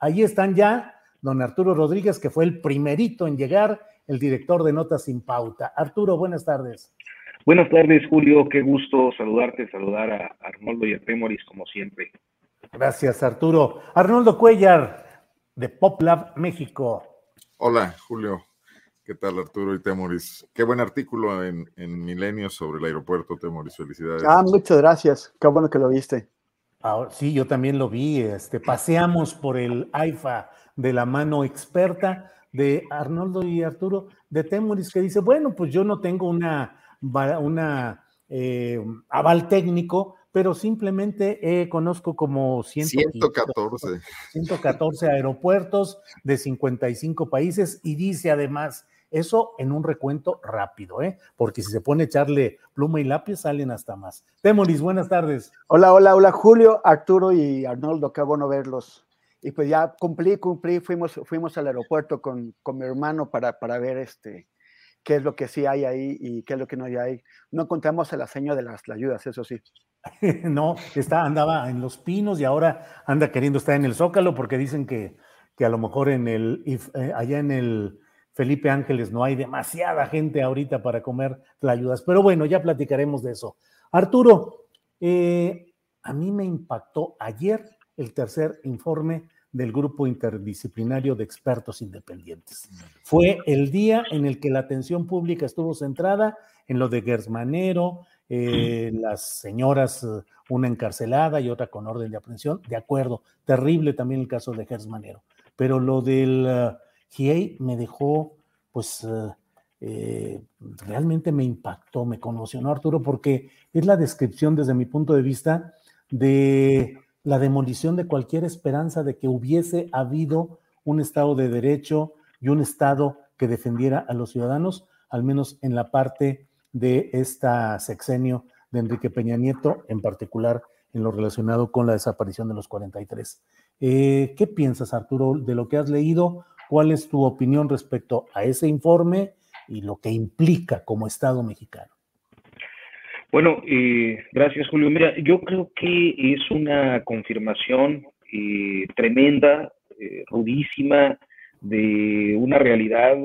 Ahí están ya don Arturo Rodríguez, que fue el primerito en llegar, el director de Notas sin Pauta. Arturo, buenas tardes. Buenas tardes, Julio. Qué gusto saludarte, saludar a Arnoldo y a Temoris, como siempre. Gracias, Arturo. Arnoldo Cuellar, de PopLab México. Hola, Julio. ¿Qué tal, Arturo y Temoris? Qué buen artículo en, en Milenio sobre el aeropuerto, Temoris. Felicidades. Ah, muchas gracias. Qué bueno que lo viste. Ahora, sí, yo también lo vi. Este, paseamos por el AIFA de la mano experta de Arnoldo y Arturo de Temoris, que dice, bueno, pues yo no tengo una, una eh, aval técnico, pero simplemente eh, conozco como 114. 114 aeropuertos de 55 países y dice además, eso en un recuento rápido, ¿eh? porque si se pone a echarle pluma y lápiz salen hasta más. Temoris, buenas tardes. Hola, hola, hola, Julio, Arturo y Arnoldo, qué bueno verlos. Y pues ya cumplí, cumplí, fuimos, fuimos al aeropuerto con, con mi hermano para, para ver este, qué es lo que sí hay ahí y qué es lo que no hay ahí. No encontramos el aseño de las ayudas, eso sí. no, está, andaba en Los Pinos y ahora anda queriendo estar en el Zócalo porque dicen que, que a lo mejor en el, eh, allá en el Felipe Ángeles no hay demasiada gente ahorita para comer ayudas. Pero bueno, ya platicaremos de eso. Arturo, eh, a mí me impactó ayer el tercer informe del grupo interdisciplinario de expertos independientes. Fue el día en el que la atención pública estuvo centrada en lo de Gersmanero, eh, las señoras, una encarcelada y otra con orden de aprehensión. De acuerdo, terrible también el caso de Gersmanero. Pero lo del GIEI me dejó, pues, eh, eh, realmente me impactó, me conmocionó Arturo, porque es la descripción desde mi punto de vista de la demolición de cualquier esperanza de que hubiese habido un Estado de Derecho y un Estado que defendiera a los ciudadanos, al menos en la parte de esta sexenio de Enrique Peña Nieto, en particular en lo relacionado con la desaparición de los 43. Eh, ¿Qué piensas, Arturo, de lo que has leído? ¿Cuál es tu opinión respecto a ese informe y lo que implica como Estado mexicano? Bueno, eh, gracias Julio. Mira, yo creo que es una confirmación eh, tremenda, eh, rudísima, de una realidad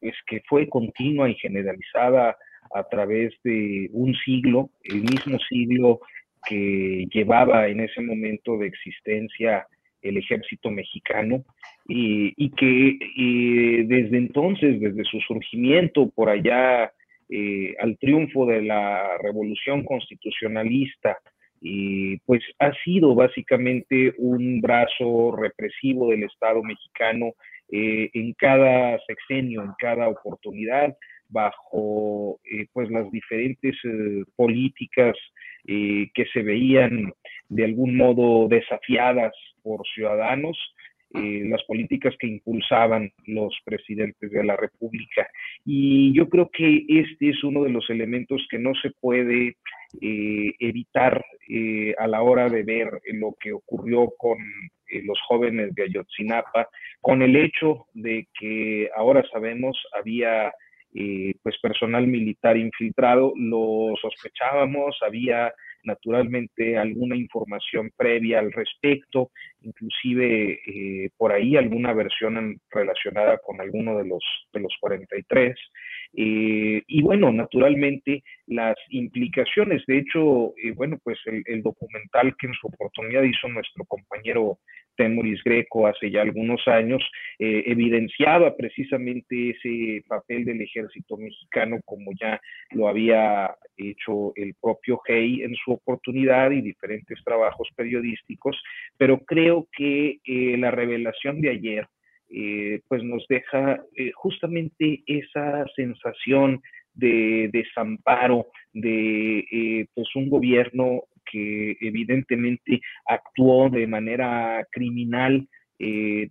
pues que fue continua y generalizada a través de un siglo, el mismo siglo que llevaba en ese momento de existencia el ejército mexicano y, que desde entonces, desde su surgimiento por allá eh, al triunfo de la revolución constitucionalista, y pues ha sido básicamente un brazo represivo del Estado mexicano eh, en cada sexenio, en cada oportunidad, bajo eh, pues las diferentes políticas que se veían de algún modo desafiadas por ciudadanos, eh, las políticas que impulsaban los presidentes de la República. Y yo creo que este es uno de los elementos que no se puede eh, evitar eh, a la hora de ver lo que ocurrió con los jóvenes de Ayotzinapa, con el hecho de que ahora sabemos había eh, pues personal militar infiltrado, lo sospechábamos, había naturalmente alguna información previa al respecto, inclusive eh, por ahí alguna versión relacionada con alguno de los, de los 43. Eh, y bueno, naturalmente las implicaciones, de hecho, eh, bueno, pues el, documental que en su oportunidad hizo nuestro compañero Temoris Greco hace ya algunos años, evidenciaba precisamente ese papel del ejército mexicano como ya lo había hecho el propio Hey en su oportunidad y diferentes trabajos periodísticos, pero creo que la revelación de ayer eh, pues nos deja eh, justamente esa sensación de desamparo de eh, pues un gobierno que evidentemente actuó de manera criminal,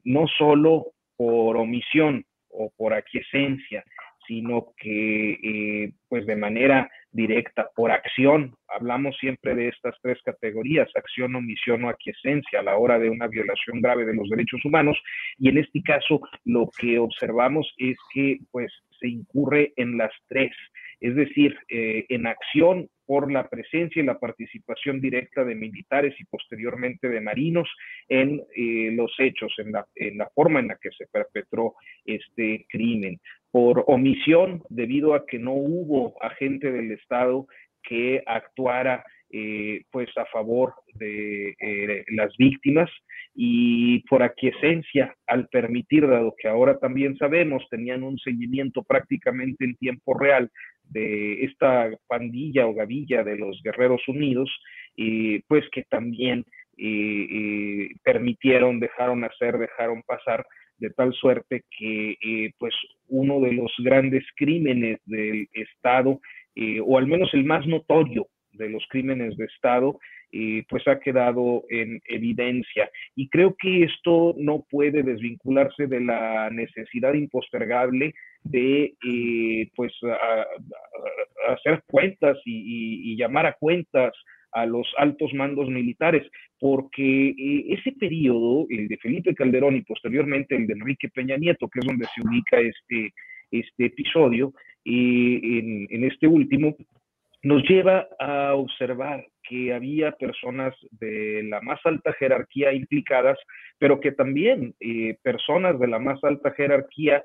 no solo por omisión o por aquiescencia, sino que eh, pues de manera directa, por acción, hablamos siempre de estas tres categorías, acción, omisión o aquiescencia a la hora de una violación grave de los derechos humanos, y en este caso lo que observamos es que pues se incurre en las tres, es decir, eh, en acción por la presencia y la participación directa de militares y posteriormente de marinos en eh, los hechos, en la, en la forma en la que se perpetró este crimen por omisión debido a que no hubo agente del Estado que actuara eh, pues a favor de eh, las víctimas y por aquiescencia al permitir, dado que ahora también sabemos, tenían un seguimiento prácticamente en tiempo real de esta pandilla o gavilla de los Guerreros Unidos, y pues que también eh, permitieron, dejaron hacer, dejaron pasar de tal suerte que eh, pues uno de los grandes crímenes del Estado, eh, o al menos el más notorio de los crímenes de Estado, eh, pues ha quedado en evidencia. Y creo que esto no puede desvincularse de la necesidad impostergable de pues hacer cuentas y llamar a cuentas a los altos mandos militares, porque eh, ese periodo, el de Felipe Calderón y posteriormente el de Enrique Peña Nieto, que es donde se ubica este, este episodio, eh, en, este último, nos lleva a observar que había personas de la más alta jerarquía implicadas, pero que también eh, personas de la más alta jerarquía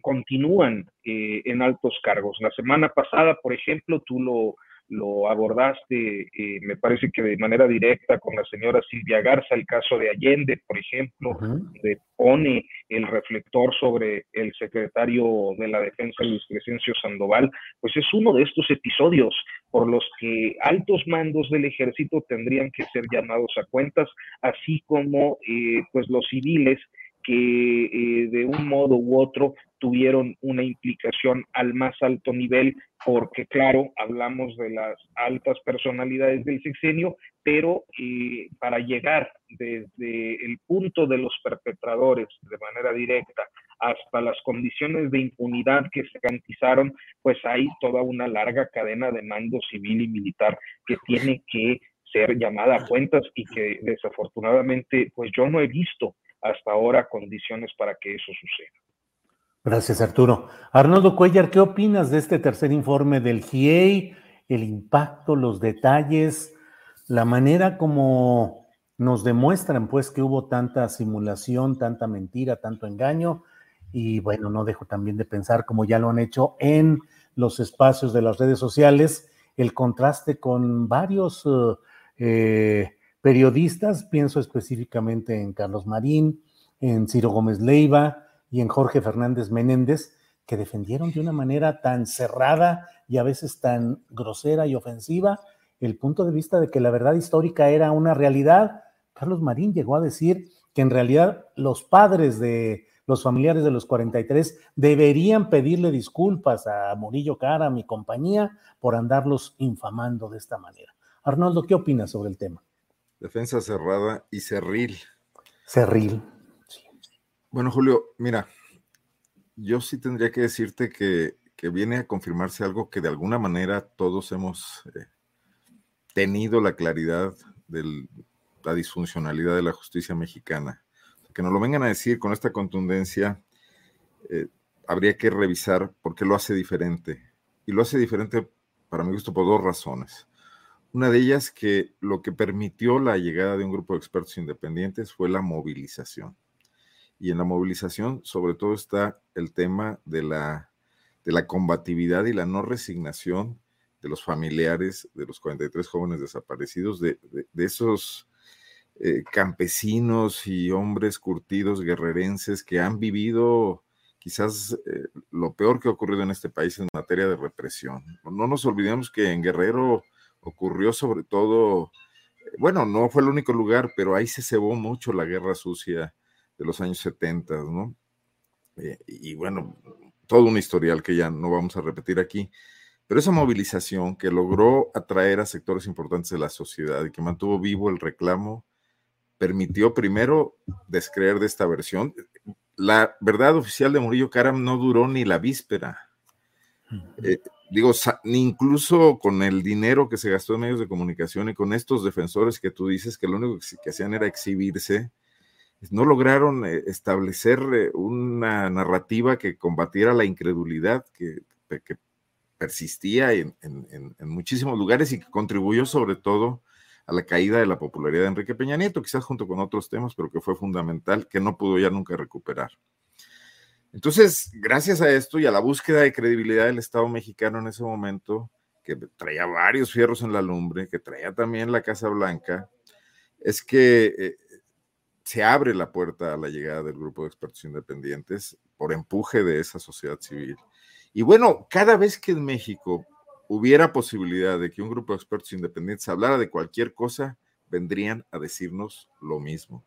continúan en altos cargos. La semana pasada, por ejemplo, tú lo, lo abordaste, eh, me parece que de manera directa con la señora Silvia Garza, el caso de Allende, por ejemplo, donde pone el reflector sobre el secretario de la Defensa, Luis Crescencio Sandoval, pues es uno de estos episodios por los que altos mandos del ejército tendrían que ser llamados a cuentas, así como eh, pues los civiles que eh, de un modo u otro tuvieron una implicación al más alto nivel, porque claro, hablamos de las altas personalidades del sexenio, pero eh, para llegar desde el punto de los perpetradores de manera directa hasta las condiciones de impunidad que se garantizaron, pues hay toda una larga cadena de mando civil y militar que tiene que ser llamada a cuentas y que desafortunadamente pues yo no he visto hasta ahora condiciones para que eso suceda. Gracias, Arturo. Arnoldo Cuellar, ¿qué opinas de este tercer informe del GIEI? El impacto, los detalles, la manera como nos demuestran pues que hubo tanta simulación, tanta mentira, tanto engaño. Y bueno, no dejo también de pensar, como ya lo han hecho en los espacios de las redes sociales, el contraste con varios eh, periodistas, pienso específicamente en Carlos Marín, en Ciro Gómez Leiva y en Jorge Fernández Menéndez, que defendieron de una manera tan cerrada y a veces tan grosera y ofensiva el punto de vista de que la verdad histórica era una realidad. Carlos Marín llegó a decir que en realidad los padres de los familiares de los 43 deberían pedirle disculpas a Murillo Cara, a mi compañía, por andarlos infamando de esta manera. Arnoldo, ¿qué opinas sobre el tema? Defensa cerrada y cerril. Cerril. Bueno, Julio, mira, yo sí tendría que decirte que, viene a confirmarse algo que de alguna manera todos hemos eh, tenido la claridad de la disfuncionalidad de la justicia mexicana. Que nos lo vengan a decir con esta contundencia, eh, habría que revisar por qué lo hace diferente. Y lo hace diferente, para mi gusto, por dos razones. Una de ellas que lo que permitió la llegada de un grupo de expertos independientes fue la movilización. Y en la movilización, sobre todo, está el tema de la, de la combatividad y la no resignación de los familiares de los 43 jóvenes desaparecidos, de, esos eh, campesinos y hombres curtidos guerrerenses que han vivido quizás eh, lo peor que ha ocurrido en este país en materia de represión. No nos olvidemos que en Guerrero ocurrió sobre todo, eh, bueno, no fue el único lugar, pero ahí se cebó mucho la guerra sucia de los años 70, ¿no? y bueno, todo un historial que ya no vamos a repetir aquí. Pero esa movilización que logró atraer a sectores importantes de la sociedad y que mantuvo vivo el reclamo, permitió primero descreer de esta versión. La verdad oficial de Murillo Karam no duró ni la víspera. Eh, digo, ni incluso con el dinero que se gastó en medios de comunicación y con estos defensores que tú dices que lo único que hacían era exhibirse, no lograron eh, establecer eh, una narrativa que combatiera la incredulidad que, que persistía en, muchísimos lugares y que contribuyó sobre todo a la caída de la popularidad de Enrique Peña Nieto, quizás junto con otros temas, pero que fue fundamental, que no pudo ya nunca recuperar. Entonces, gracias a esto y a la búsqueda de credibilidad del Estado mexicano en ese momento, que traía varios fierros en la lumbre, que traía también la Casa Blanca, es que eh, se abre la puerta a la llegada del grupo de expertos independientes por empuje de esa sociedad civil. Y bueno, cada vez que en México hubiera posibilidad de que un grupo de expertos independientes hablara de cualquier cosa, vendrían a decirnos lo mismo,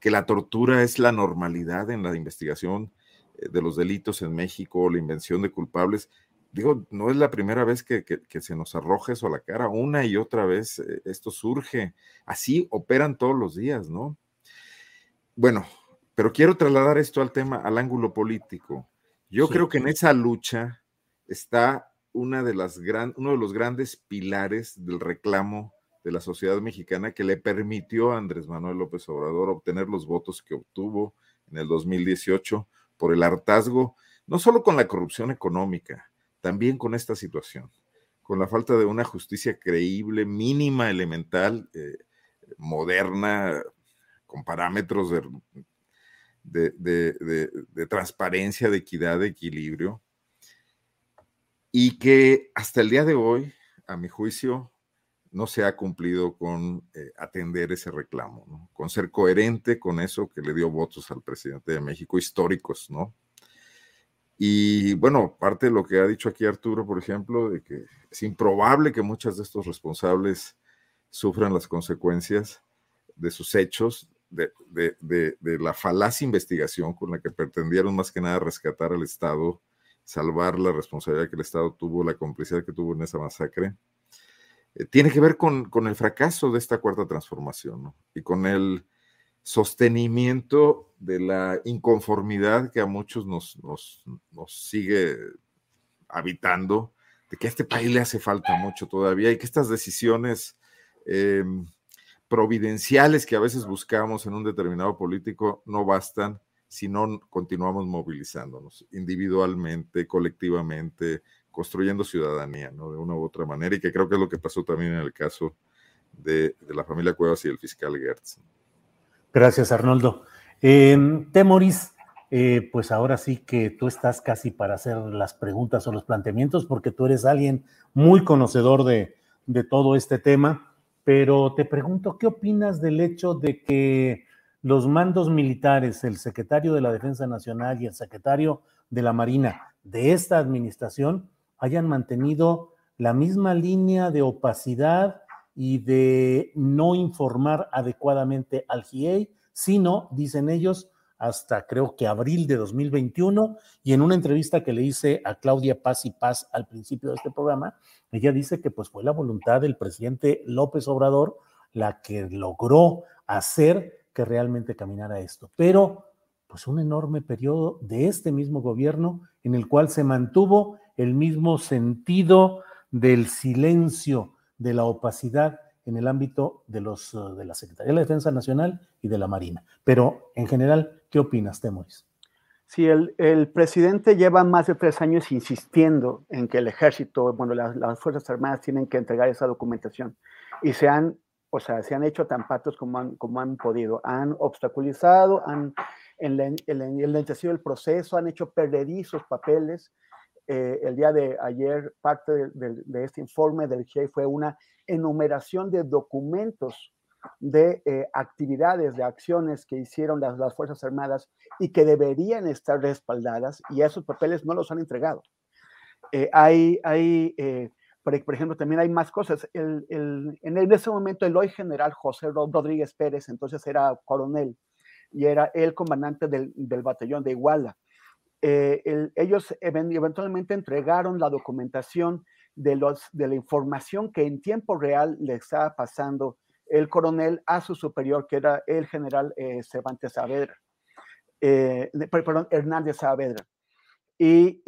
que la tortura es la normalidad en la investigación de los delitos en México, la invención de culpables. Digo, no es la primera vez que, se nos arroja eso a la cara, una y otra vez eh, esto surge. Así operan todos los días, ¿no? Bueno, pero quiero trasladar esto al tema, al ángulo político. Yo creo que en esa lucha está una de las gran, uno de los grandes pilares del reclamo de la sociedad mexicana que le permitió a Andrés Manuel López Obrador obtener los votos que obtuvo en el 2018 por el hartazgo, no solo con la corrupción económica, también con esta situación, con la falta de una justicia creíble, mínima, elemental, eh, moderna, con parámetros de de, transparencia, de equidad, de equilibrio, y que hasta el día de hoy, a mi juicio, no se ha cumplido con eh, atender ese reclamo, con ser coherente con eso que le dio votos al presidente de México, históricos, ¿no? Y bueno, parte de lo que ha dicho aquí Arturo, por ejemplo, de que es improbable que muchos de estos responsables sufran las consecuencias de sus hechos, de, la falaz investigación con la que pretendieron más que nada rescatar al Estado, salvar la responsabilidad que el Estado tuvo, la complicidad que tuvo en esa masacre, tiene que ver con, el fracaso de esta cuarta transformación y con el sostenimiento de la inconformidad que a muchos nos, nos, sigue habitando, de que a este país le hace falta mucho todavía y que estas decisiones em, providenciales que a veces buscamos en un determinado político no bastan si no continuamos movilizándonos individualmente, colectivamente, construyendo ciudadanía, ¿no? De una u otra manera, y que creo que es lo que pasó también en el caso de, la familia Cuevas y el fiscal Gertz. Gracias, Arnoldo. Eh, Temoris, eh, pues ahora sí que tú estás casi para hacer las preguntas o los planteamientos, porque tú eres alguien muy conocedor de, de todo este tema pero te pregunto, ¿qué opinas del hecho de que los mandos militares, el secretario de la Defensa Nacional y el secretario de la Marina de esta administración hayan mantenido la misma línea de opacidad y de no informar adecuadamente al GIEI, sino, dicen ellos, hasta creo que abril de 2021 y en una entrevista que le hice a Claudia Paz y Paz al principio de este programa, ella dice que pues fue la voluntad del presidente López Obrador la que logró hacer que realmente caminara esto. Pero pues un enorme periodo de este mismo gobierno en el cual se mantuvo el mismo sentido del silencio, de la opacidad en el ámbito de, los, de la Secretaría de la Defensa Nacional y de la Marina. Pero en general, ¿Qué opinas, Temoris? Sí, el, el, presidente lleva más de tres años insistiendo en que el ejército, bueno, las, las, Fuerzas Armadas tienen que entregar esa documentación y se han, o sea, se han hecho tan patos como han, como han podido. Han obstaculizado, han enlentecido el proceso, han hecho perderizos papeles. Eh, el día de ayer, parte de, de, de este informe del GIEI fue una enumeración de documentos de eh, actividades, de acciones que hicieron las, las, Fuerzas Armadas y que deberían estar respaldadas y esos papeles no los han entregado. Eh, hay, hay eh, por, por, ejemplo, también hay más cosas. El, el, en ese momento el hoy general José Rodríguez Pérez, entonces era coronel y era el comandante del, del batallón de Iguala. El, ellos eventualmente entregaron la documentación de, la información que en tiempo real le estaba pasando el coronel a su superior, que era el general eh, Cervantes Saavedra, eh, perdón, Hernández Saavedra, y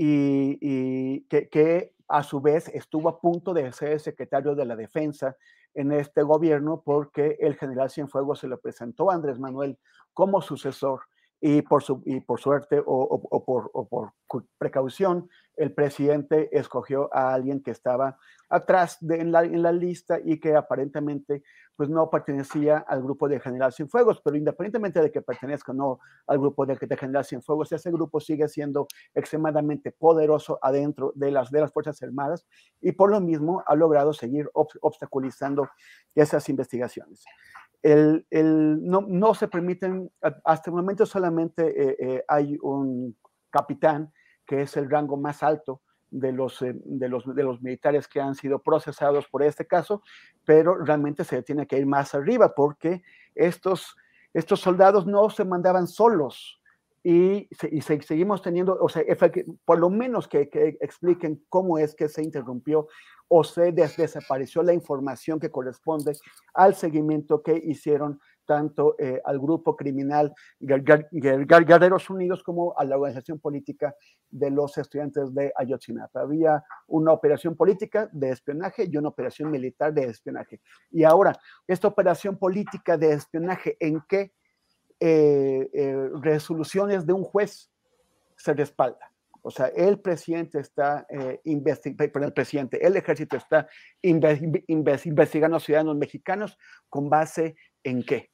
que, que, a su vez estuvo a punto de ser secretario de la defensa en este gobierno porque el general Cienfuegos se lo presentó a Andrés Manuel como sucesor y por, su, y por suerte o, o, por, o, por, precaución, el presidente escogió a alguien que estaba atrás de, en, la, en, la, lista y que aparentemente pues no pertenecía al grupo de General Cienfuegos, pero independientemente de que pertenezca o no al grupo de, de General Cienfuegos, ese grupo sigue siendo extremadamente poderoso adentro de las, de las Fuerzas Armadas y por lo mismo ha logrado seguir ob, obstaculizando esas investigaciones. El, no, no, se permiten, hasta el momento solamente eh, eh, hay un capitán, que es el rango más alto de los, eh, de, los, de los militares que han sido procesados por este caso, pero realmente se tiene que ir más arriba porque estos, estos soldados no se mandaban solos, y, y, seguimos teniendo, o sea, por lo menos que, que, expliquen cómo es que se interrumpió o se des desapareció la información que corresponde al seguimiento que hicieron tanto eh, al grupo criminal Guerreros Unidos como a la organización política de los estudiantes de Ayotzinapa. Había una operación política de espionaje y una operación militar de espionaje. Y ahora, esta operación política de espionaje, ¿en qué eh, eh, resoluciones de un juez se respalda? O sea, el presidente está eh, investigando, el presidente, el ejército está inve inve investigando a ciudadanos mexicanos con base en qué.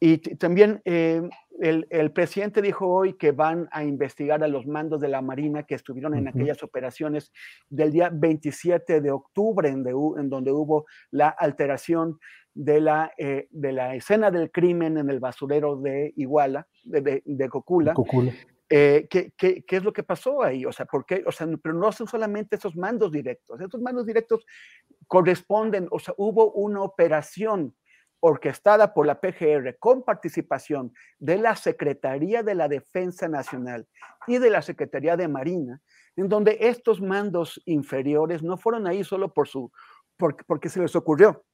Y también eh, el, el, presidente dijo hoy que van a investigar a los mandos de la Marina que estuvieron en aquellas operaciones del día 27 de octubre, en, de, en donde hubo la alteración de la, eh, de la escena del crimen en el basurero de Iguala, de, de, de Cocula. Cocula. Eh, ¿qué, qué, qué, es lo que pasó ahí? O sea, ¿por qué? O sea, pero no son solamente esos mandos directos. Esos mandos directos corresponden, o sea, hubo una operación orquestada por la PGR con participación de la Secretaría de la Defensa Nacional y de la Secretaría de Marina, en donde estos mandos inferiores no fueron ahí solo por su, por, porque se les ocurrió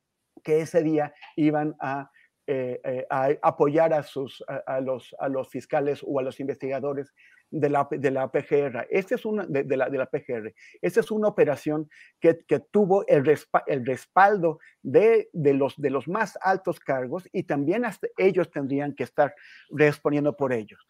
que ese día iban a eh, eh, a apoyar a, sus, a, a, los, a los fiscales o a los investigadores de la, de la PGR. Este es una, de, de, la, de la PGR. Esta es una operación que, que tuvo el, respa, el respaldo de, de, los, de los más altos cargos y también hasta ellos tendrían que estar respondiendo por ellos.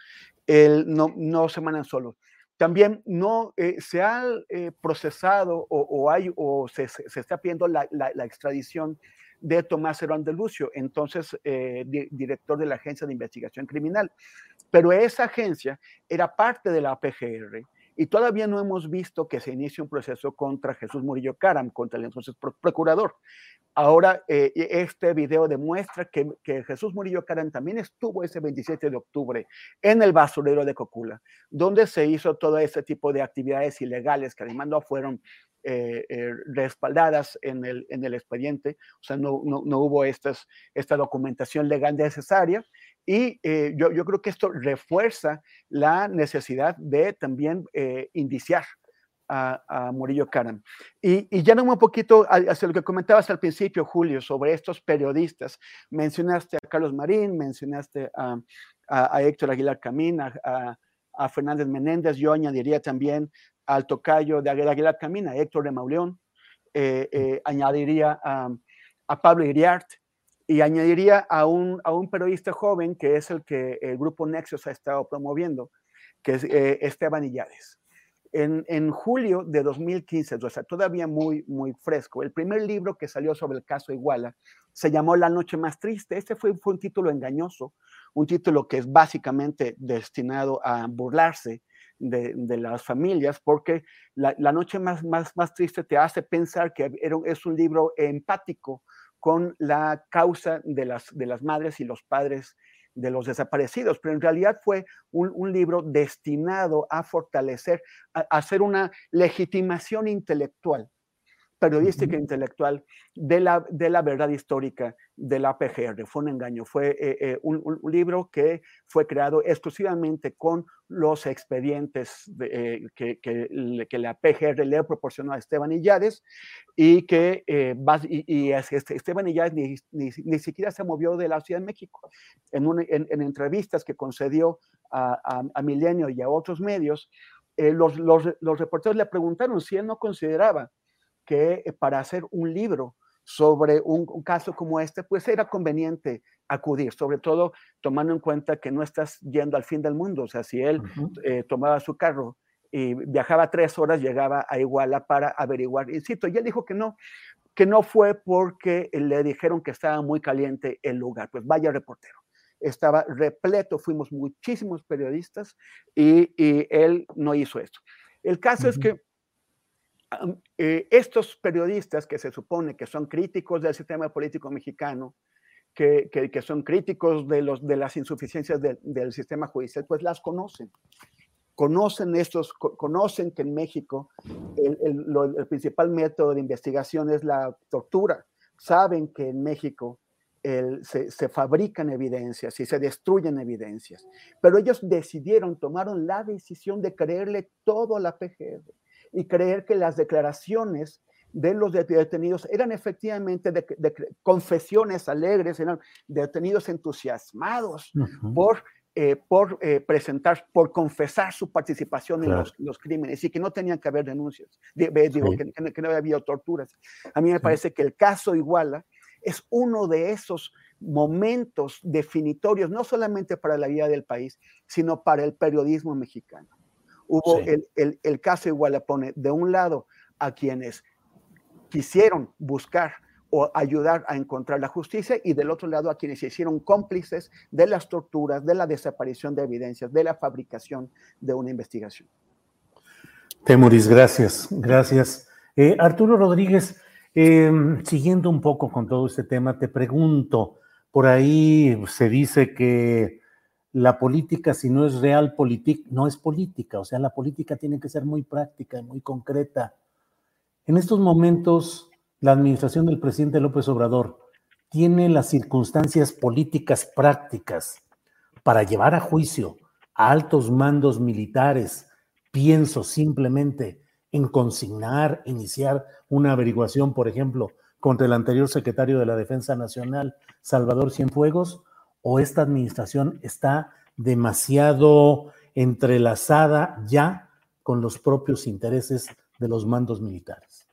El, no, no se mandan solos. También no eh, se ha eh, procesado o, o, hay, o se, se, está pidiendo la, la, la extradición de Tomás Herón de Lucio, entonces eh, di director de la Agencia de Investigación Criminal. Pero esa agencia era parte de la PGR y todavía no hemos visto que se inicie un proceso contra Jesús Murillo Caram, contra el entonces procurador. Ahora, eh, este video demuestra que, Jesús Murillo Caram también estuvo ese 27 de octubre en el basurero de Cocula, donde se hizo todo ese tipo de actividades ilegales que además no fueron eh, eh, respaldadas en el, en el expediente, o sea, no, no, no hubo estas, esta documentación legal necesaria. Y eh, yo, yo, creo que esto refuerza la necesidad de también eh, indiciar a, a, Murillo Karam. Y, y ya un poquito hacia lo que comentabas al principio, Julio, sobre estos periodistas. Mencionaste a Carlos Marín, mencionaste a, a, a Héctor Aguilar Camín, a, a Fernández Menéndez, yo añadiría también al tocayo de Aguilar Camina, Héctor de Mauleón, eh, eh, añadiría a, a, Pablo Iriart y añadiría a un, a un periodista joven que es el que el grupo Nexus ha estado promoviendo, que es eh, Esteban Illades. En, en, julio de 2015, o sea, todavía muy, muy fresco, el primer libro que salió sobre el caso Iguala se llamó La Noche Más Triste. Este fue, un título engañoso, un título que es básicamente destinado a burlarse de, de las familias, porque la, la Noche más, más, más, Triste te hace pensar que era, es un libro empático con la causa de las, de las madres y los padres de los desaparecidos, pero en realidad fue un, un libro destinado a fortalecer, a, a, hacer una legitimación intelectual, periodística -huh. intelectual de la, de la verdad histórica de la PGR. Fue un engaño, fue eh, eh, un, un, libro que fue creado exclusivamente con los expedientes de, eh, que, que, que, la PGR le proporcionó a Esteban Illares y que eh, y, y este, Esteban Illares ni, ni, ni, siquiera se movió de la Ciudad de México. En, un, en, en entrevistas que concedió a, a, a, Milenio y a otros medios, eh, los, los, los reporteros le preguntaron si él no consideraba que para hacer un libro sobre un, un, caso como este, pues era conveniente acudir, sobre todo tomando en cuenta que no estás yendo al fin del mundo. O sea, si él uh -huh. eh, tomaba su carro y viajaba tres horas, llegaba a Iguala para averiguar, insisto, y él dijo que no, que no fue porque le dijeron que estaba muy caliente el lugar. Pues vaya reportero. Estaba repleto, fuimos muchísimos periodistas y, y él no hizo esto. El caso uh -huh. es que eh, estos periodistas que se supone que son críticos del sistema político mexicano, que, que, que son críticos de, los, de las insuficiencias de, del sistema judicial, pues las conocen. Conocen estos, conocen que en México el, el, lo, el principal método de investigación es la tortura. Saben que en México el, se, se, fabrican evidencias y se destruyen evidencias. Pero ellos decidieron, tomaron la decisión de creerle todo a la PGR y creer que las declaraciones de los detenidos eran efectivamente de, de, de confesiones alegres, eran detenidos entusiasmados uh -huh. por, eh, por eh, presentar, por confesar su participación claro. en los, los, crímenes y que no tenían que haber denuncias, digo, sí. que, que, que, no había torturas. A mí me parece sí. que el caso Iguala es uno de esos momentos definitorios, no solamente para la vida del país, sino para el periodismo mexicano. Hubo sí. el, el, el, caso Iguala pone de un lado a quienes quisieron buscar o ayudar a encontrar la justicia y del otro lado a quienes se hicieron cómplices de las torturas, de la desaparición de evidencias, de la fabricación de una investigación. Temuris, gracias, gracias. Eh, Arturo Rodríguez, eh, siguiendo un poco con todo este tema, te pregunto, por ahí se dice que la política, si no es real política, no es política, o sea, la política tiene que ser muy práctica y muy concreta. En estos momentos, la administración del presidente López Obrador tiene las circunstancias políticas prácticas para llevar a juicio a altos mandos militares. Pienso simplemente en consignar, iniciar una averiguación, por ejemplo, contra el anterior secretario de la Defensa Nacional, Salvador Cienfuegos, o esta administración está demasiado entrelazada ya con los propios intereses de los mandos militares?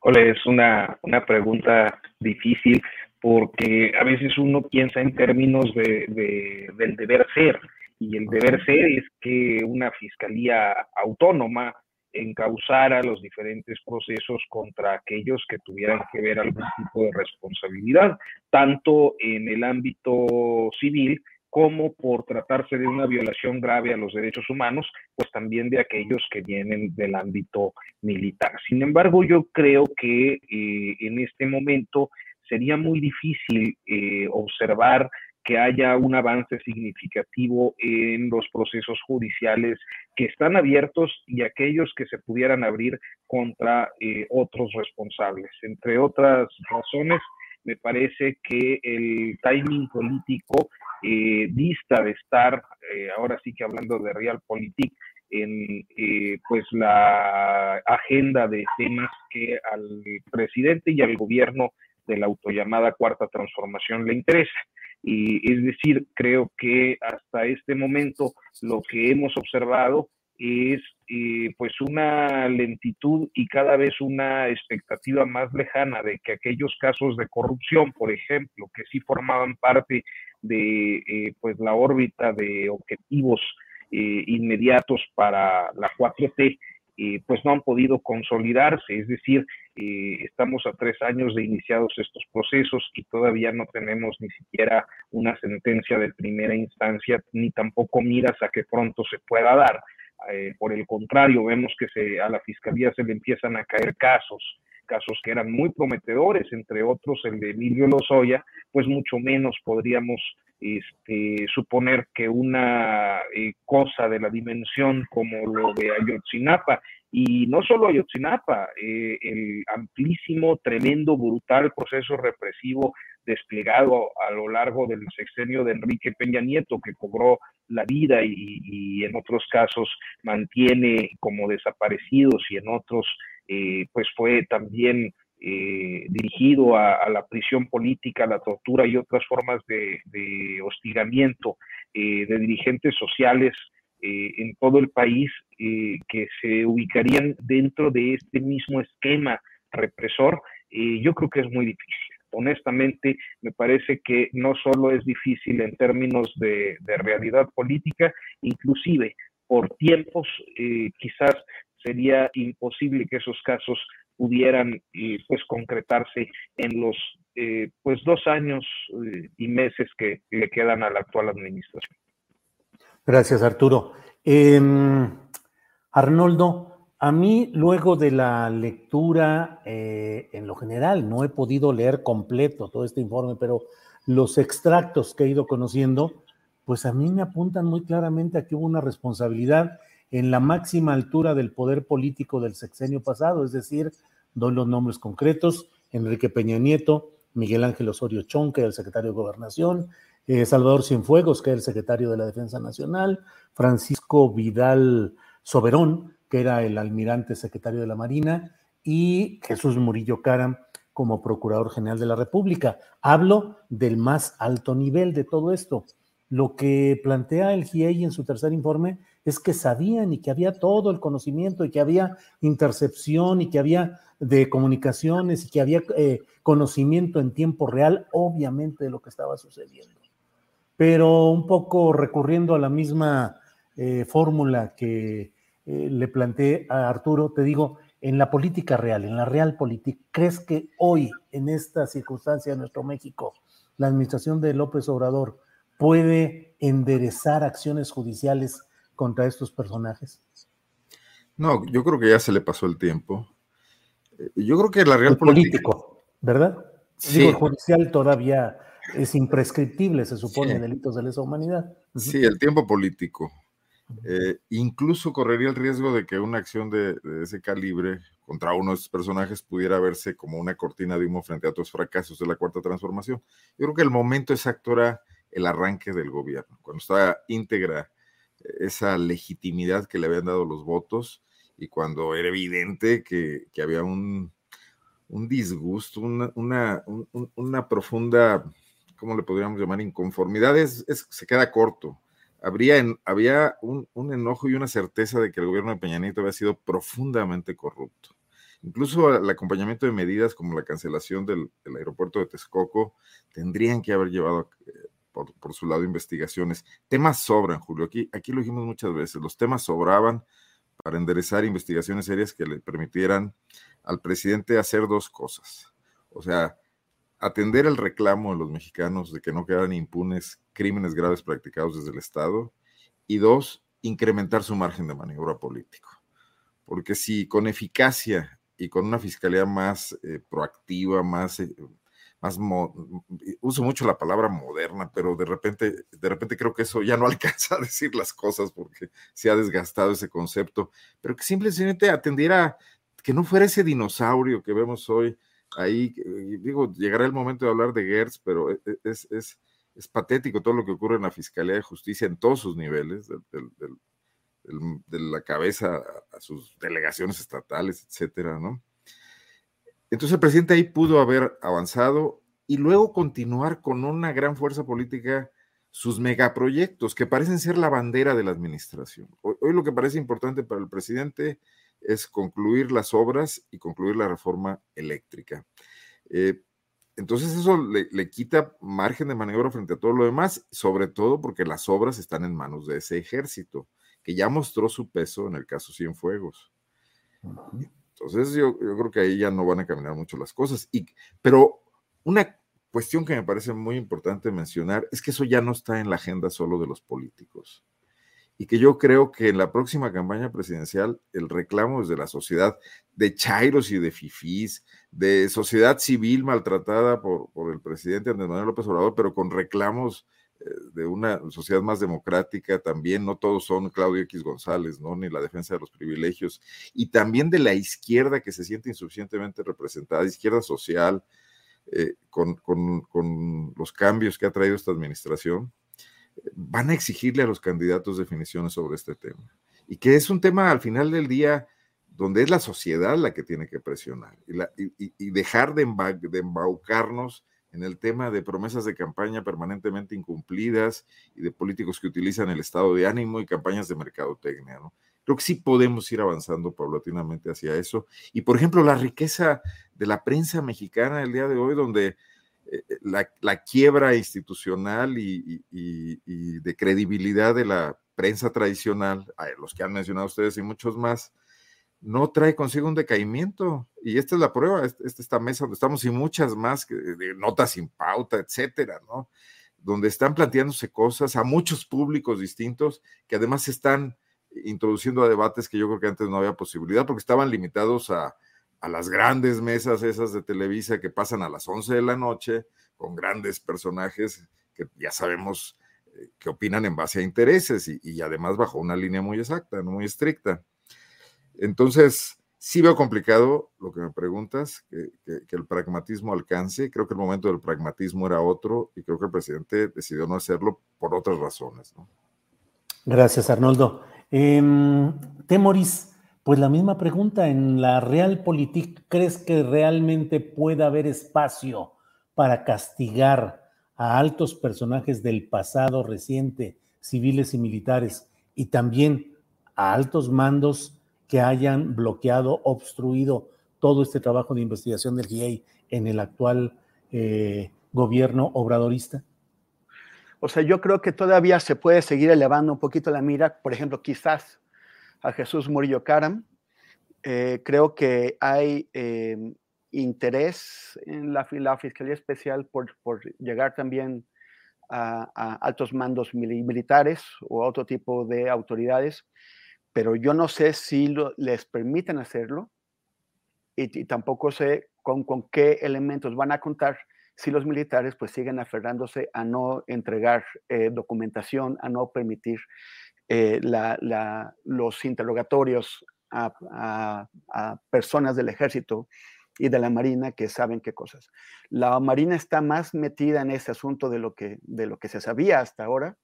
Ole, es una, una pregunta difícil porque a veces uno piensa en términos de, de, del deber ser y el deber ser es que una fiscalía autónoma encausara los diferentes procesos contra aquellos que tuvieran que ver algún tipo de responsabilidad, tanto en el ámbito civil como por tratarse de una violación grave a los derechos humanos, pues también de aquellos que vienen del ámbito militar. Sin embargo, yo creo que eh, en este momento sería muy difícil eh, observar que haya un avance significativo en los procesos judiciales que están abiertos y aquellos que se pudieran abrir contra eh, otros responsables. Entre otras razones, me parece que el timing político eh, dista de estar, eh, ahora sí que hablando de realpolitik, en eh, pues la agenda de temas que al presidente y al gobierno de la autollamada cuarta transformación le interesa. Y es decir, creo que hasta este momento lo que hemos observado es eh, pues una lentitud y cada vez una expectativa más lejana de que aquellos casos de corrupción, por ejemplo, que sí formaban parte de eh, pues la órbita de objetivos eh, inmediatos para la 4T, eh, pues no han podido consolidarse, es decir, eh, estamos a tres años de iniciados estos procesos y todavía no tenemos ni siquiera una sentencia de primera instancia, ni tampoco miras a que pronto se pueda dar. por el contrario, vemos que se, a la Fiscalía se le empiezan a caer casos, casos que eran muy prometedores, entre otros el de Emilio Lozoya, pues mucho menos podríamos este, suponer que una eh, cosa de la dimensión como lo de Ayotzinapa, y no solo Ayotzinapa, eh, el amplísimo, tremendo, brutal proceso represivo desplegado a lo largo del sexenio de Enrique Peña Nieto, que cobró la vida y, y en otros casos mantiene como desaparecidos y en otros eh, pues fue también eh, dirigido a, la prisión política, la tortura y otras formas de, hostigamiento eh, de dirigentes sociales en todo el país que se ubicarían dentro de este mismo esquema represor, yo creo que es muy difícil. Honestamente, me parece que no solo es difícil en términos de realidad política, inclusive por tiempos, quizás sería imposible que esos casos pudieran eh, pues concretarse en los eh, pues dos años eh, y meses que le quedan a la actual administración. Gracias, Arturo. Em, Arnoldo, a mí luego de la lectura, en lo general, no he podido leer completo todo este informe, pero los extractos que he ido conociendo, pues a mí me apuntan muy claramente a que hubo una responsabilidad en la máxima altura del poder político del sexenio pasado, es decir, doy los nombres concretos, Enrique Peña Nieto, Miguel Ángel Osorio Chón, que era el secretario de Gobernación, eh, Salvador Cienfuegos, que era el secretario de la Defensa Nacional, Francisco Vidal Soberón, que era el almirante secretario de la Marina, y Jesús Murillo Caram como Procurador General de la República. Hablo del más alto nivel de todo esto. Lo que plantea el GIEI en su tercer informe es que sabían y que había todo el conocimiento y que había intercepción y que había de comunicaciones y que había eh, conocimiento en tiempo real, obviamente, de lo que estaba sucediendo. Pero un poco recurriendo a la misma eh, fórmula que eh, le planteé a Arturo, te digo, en la política real, en la real política, ¿crees que hoy, en esta circunstancia de nuestro México, la administración de López Obrador puede enderezar acciones judiciales contra estos personajes? No, yo creo que ya se le pasó el tiempo. Eh, yo creo que la real político, ¿verdad? Sí. Digo, el judicial todavía es imprescriptible, se supone, delitos de lesa humanidad. Sí, el tiempo político. Eh, incluso correría el riesgo de que una acción de, ese calibre contra uno de esos personajes pudiera verse como una cortina de humo frente a otros fracasos de la cuarta transformación. Yo creo que el momento exacto era el arranque del gobierno, cuando estaba íntegra esa legitimidad que le habían dado los votos y cuando era evidente que, había un, disgusto, una, una, profunda, ¿cómo le podríamos llamar? Inconformidad, se queda corto. Habría había un, enojo y una certeza de que el gobierno de Peña Nieto había sido profundamente corrupto. Incluso el acompañamiento de medidas como la cancelación del, aeropuerto de Texcoco tendrían que haber llevado eh, por, su lado investigaciones. Temas sobran, Julio. Aquí, aquí lo dijimos muchas veces. Los temas sobraban para enderezar investigaciones serias que le permitieran al presidente hacer dos cosas. O sea, atender el reclamo de los mexicanos de que no quedaran impunes crímenes graves practicados desde el Estado. Y dos, incrementar su margen de maniobra político. Porque si con eficacia y con una fiscalía más eh, proactiva, más eh, más uso mucho la palabra moderna, pero de repente, de repente creo que eso ya no alcanza a decir las cosas porque se ha desgastado ese concepto, pero que simplemente atendiera que no fuera ese dinosaurio que vemos hoy ahí, digo, llegará el momento de hablar de Gertz, pero e, e, es, es, es, patético todo lo que ocurre en la Fiscalía de Justicia en todos sus niveles, de la cabeza a sus delegaciones estatales, etcétera, ¿no? Entonces el presidente ahí pudo haber avanzado y luego continuar con una gran fuerza política sus megaproyectos que parecen ser la bandera de la administración. Hoy, lo que parece importante para el presidente es concluir las obras y concluir la reforma eléctrica. Eh, entonces eso le, le, quita margen de maniobra frente a todo lo demás, sobre todo porque las obras están en manos de ese ejército que ya mostró su peso en el caso Cienfuegos. Entonces yo, yo, creo que ahí ya no van a caminar mucho las cosas. Y, pero una cuestión que me parece muy importante mencionar es que eso ya no está en la agenda solo de los políticos. Y que yo creo que en la próxima campaña presidencial el reclamo desde la sociedad de chairos y de fifís, de sociedad civil maltratada por, por el presidente Andrés Manuel López Obrador, pero con reclamos de una sociedad más democrática también, no todos son Claudio X González, ¿no? Ni la defensa de los privilegios, y también de la izquierda que se siente insuficientemente representada, izquierda social, eh, con, con, con, los cambios que ha traído esta administración, van a exigirle a los candidatos definiciones sobre este tema. Y que es un tema al final del día donde es la sociedad la que tiene que presionar y, la, y, dejar de, de embaucarnos en el tema de promesas de campaña permanentemente incumplidas y de políticos que utilizan el estado de ánimo y campañas de mercadotecnia, ¿no? Creo que sí podemos ir avanzando paulatinamente hacia eso. Y, por ejemplo, la riqueza de la prensa mexicana el día de hoy, donde eh, la, la, quiebra institucional y, y, de credibilidad de la prensa tradicional, los que han mencionado ustedes y muchos más, no trae consigo un decaimiento. Y esta es la prueba, esta, esta mesa donde estamos y muchas más, de notas sin pauta, etcétera, ¿no? Donde están planteándose cosas a muchos públicos distintos que además están introduciendo a debates que yo creo que antes no había posibilidad porque estaban limitados a, a las grandes mesas esas de Televisa que pasan a las 11 de la noche con grandes personajes que ya sabemos eh, que opinan en base a intereses y, y, además bajo una línea muy exacta, muy estricta. Entonces, sí veo complicado lo que me preguntas, que, el pragmatismo alcance. Creo que el momento del pragmatismo era otro y creo que el presidente decidió no hacerlo por otras razones. ¿no? Gracias, Arnoldo. Eh, Temoris, pues la misma pregunta, en la Realpolitik, ¿crees que realmente pueda haber espacio para castigar a altos personajes del pasado reciente, civiles y militares, y también a altos mandos que hayan bloqueado, obstruido todo este trabajo de investigación del GIEI en el actual eh, gobierno obradorista? O sea, yo creo que todavía se puede seguir elevando un poquito la mira, por ejemplo, quizás a Jesús Murillo Caram. Eh, creo que hay eh, interés en la, Fiscalía Especial por, por llegar también a, altos mandos militares o a otro tipo de autoridades, pero yo no sé si lo, les permiten hacerlo y, y tampoco sé con, con qué elementos van a contar si los militares pues siguen aferrándose a no entregar eh, documentación, a no permitir eh, la, la, los interrogatorios a, a, a, personas del ejército y de la Marina que saben qué cosas. La Marina está más metida en ese asunto de lo que, de lo que se sabía hasta ahora.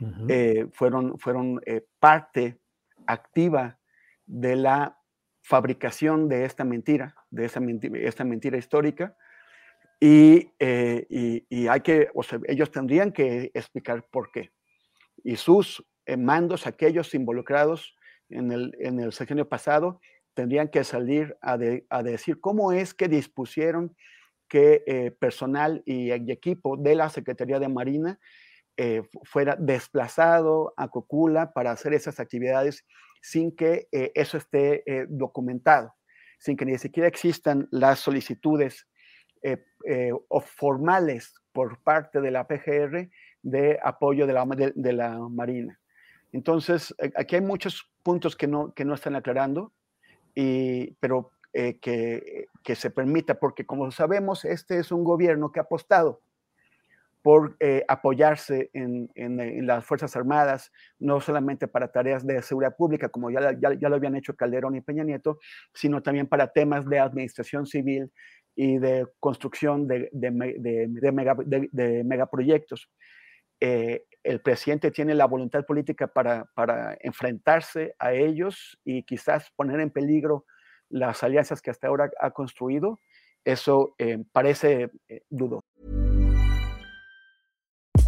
Uh -huh. eh, fueron fueron eh, parte activa de la fabricación de esta mentira, de esta mentira, histórica, y, eh, y, hay que, o sea, ellos tendrían que explicar por qué. Y sus eh, mandos, aquellos involucrados en el, en el sexenio pasado, tendrían que salir a, de, a decir cómo es que dispusieron que eh, personal y, equipo de la Secretaría de Marina eh, fuera desplazado a Cocula para hacer esas actividades sin que eh, eso esté documentado, sin que ni siquiera existan las solicitudes eh, eh, formales por parte de la PGR de apoyo de la, Marina. Entonces, aquí hay muchos puntos que no, están aclarando, pero eh, que, se permita, porque como sabemos, este es un gobierno que ha apostado por eh, apoyarse en, en, en, las Fuerzas Armadas, no solamente para tareas de seguridad pública, como ya, ya, ya, lo habían hecho Calderón y Peña Nieto, sino también para temas de administración civil y de construcción de, de, de, de mega, megaproyectos. Eh, el presidente tiene la voluntad política para, para, enfrentarse a ellos y quizás poner en peligro las alianzas que hasta ahora ha construido. Eso eh, parece eh, dudoso.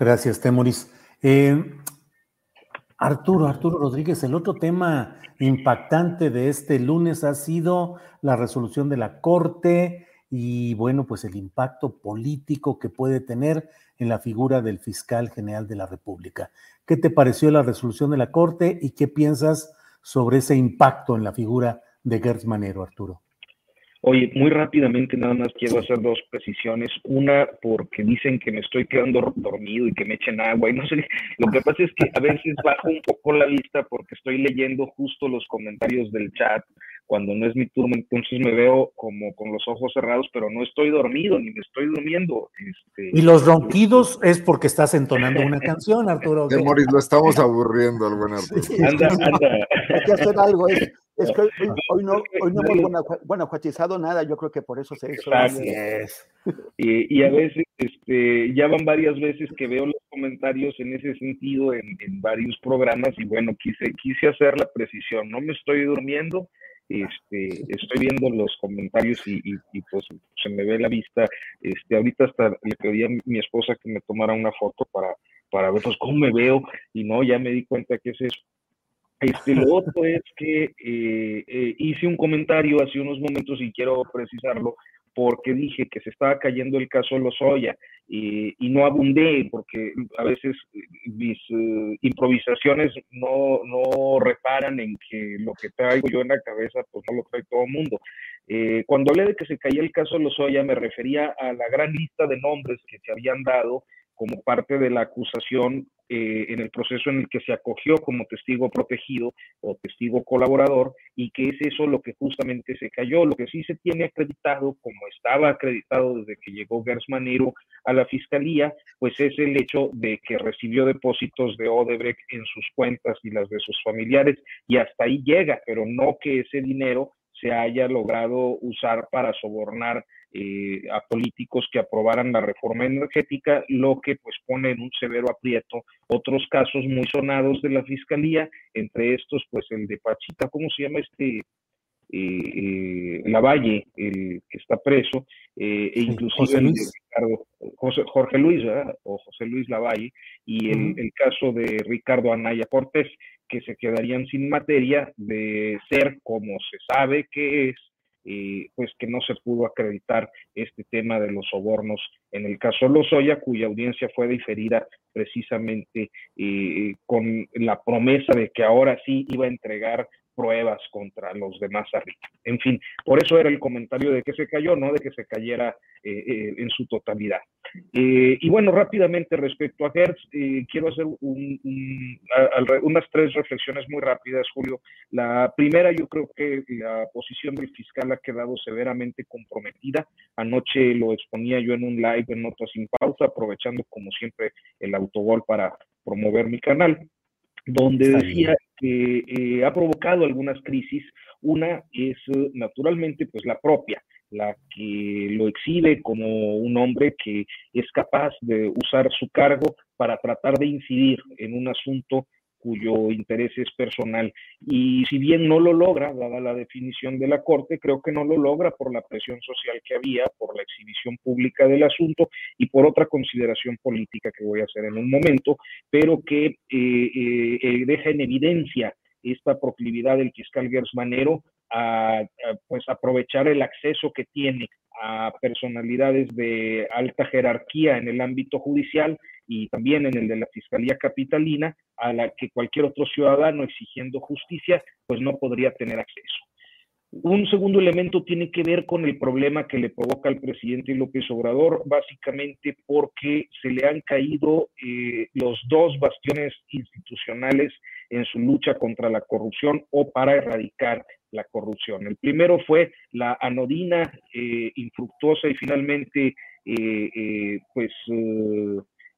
Gracias, Temoris. Eh, Arturo, Arturo Rodríguez, el otro tema impactante de este lunes ha sido la resolución de la Corte y bueno, pues el impacto político que puede tener en la figura del fiscal general de la República. ¿Qué te pareció la resolución de la Corte y qué piensas sobre ese impacto en la figura de Gertz Manero, Arturo? Oye, muy rápidamente nada más quiero hacer dos precisiones. Una, porque dicen que me estoy quedando dormido y que me echen agua y no sé. Lo que pasa es que a veces bajo un poco la vista porque estoy leyendo justo los comentarios del chat cuando no es mi turno, entonces me veo como con los ojos cerrados, pero no estoy dormido ni me estoy durmiendo. Este, y los ronquidos es porque estás entonando una canción, Arturo. De Moris, lo estamos aburriendo al buen Arturo. anda, anda. Hay que hacer algo. Es, es que hoy, no, hoy no hemos guanajuatizado nada, yo creo que por eso se hizo. Así es. Y, y, a veces, este, ya van varias veces que veo los comentarios en ese sentido en, en varios programas y bueno, quise, quise hacer la precisión, no me estoy durmiendo, este, estoy viendo los comentarios y, pues se me ve la vista. Este, ahorita hasta le pedí a mi esposa que me tomara una foto para, para ver pues, cómo me veo y no, ya me di cuenta que es eso. Este, lo otro es que eh, eh, hice un comentario hace unos momentos y quiero precisarlo porque dije que se estaba cayendo el caso Lozoya y, y no abundé porque a veces mis eh, improvisaciones no, no reparan en que lo que traigo yo en la cabeza pues no lo trae todo el mundo. Eh, cuando hablé de que se caía el caso Lozoya me refería a la gran lista de nombres que se habían dado como parte de la acusación eh, en el proceso en el que se acogió como testigo protegido o testigo colaborador y que es eso lo que justamente se cayó. Lo que sí se tiene acreditado, como estaba acreditado desde que llegó Gers Manero a la fiscalía, pues es el hecho de que recibió depósitos de Odebrecht en sus cuentas y las de sus familiares y hasta ahí llega, pero no que ese dinero se haya logrado usar para sobornar eh, a políticos que aprobaran la reforma energética, lo que pues pone en un severo aprieto otros casos muy sonados de la fiscalía, entre estos pues el de Pachita, ¿cómo se llama este? Eh, eh, Lavalle, el que está preso, e inclusive el de Ricardo, Jorge Luis, o José Luis Lavalle, y el, el, caso de Ricardo Anaya Cortés, que se quedarían sin materia de ser como se sabe que es eh, pues que no se pudo acreditar este tema de los sobornos en el caso Lozoya, cuya audiencia fue diferida precisamente eh, con la promesa de que ahora sí iba a entregar pruebas contra los demás arriba. En fin, por eso era el comentario de que se cayó, no de que se cayera eh, eh, en su totalidad. Eh, y bueno, rápidamente respecto a Hertz, quiero hacer unas tres reflexiones muy rápidas, Julio. La primera, yo creo que la posición del fiscal ha quedado severamente comprometida. Anoche lo exponía yo en un live en Notas sin Pausa, aprovechando como siempre el autogol para promover mi canal donde decía que eh, ha provocado algunas crisis. Una es eh, naturalmente pues la propia, la que lo exhibe como un hombre que es capaz de usar su cargo para tratar de incidir en un asunto cuyo interés es personal. Y si bien no lo logra, dada la definición de la Corte, creo que no lo logra por la presión social que había, por la exhibición pública del asunto y por otra consideración política que voy a hacer en un momento, pero que eh, eh, eh, deja en evidencia esta proclividad del fiscal Gersmanero a, a, pues aprovechar el acceso que tiene a personalidades de alta jerarquía en el ámbito judicial y también en el de la Fiscalía Capitalina, a la que cualquier otro ciudadano exigiendo justicia, pues no podría tener acceso. Un segundo elemento tiene que ver con el problema que le provoca al presidente López Obrador, básicamente porque se le han caído eh, los dos bastiones institucionales en su lucha contra la corrupción o para erradicar la corrupción. El primero fue la anodina, eh, infructuosa y finalmente, eh, pues,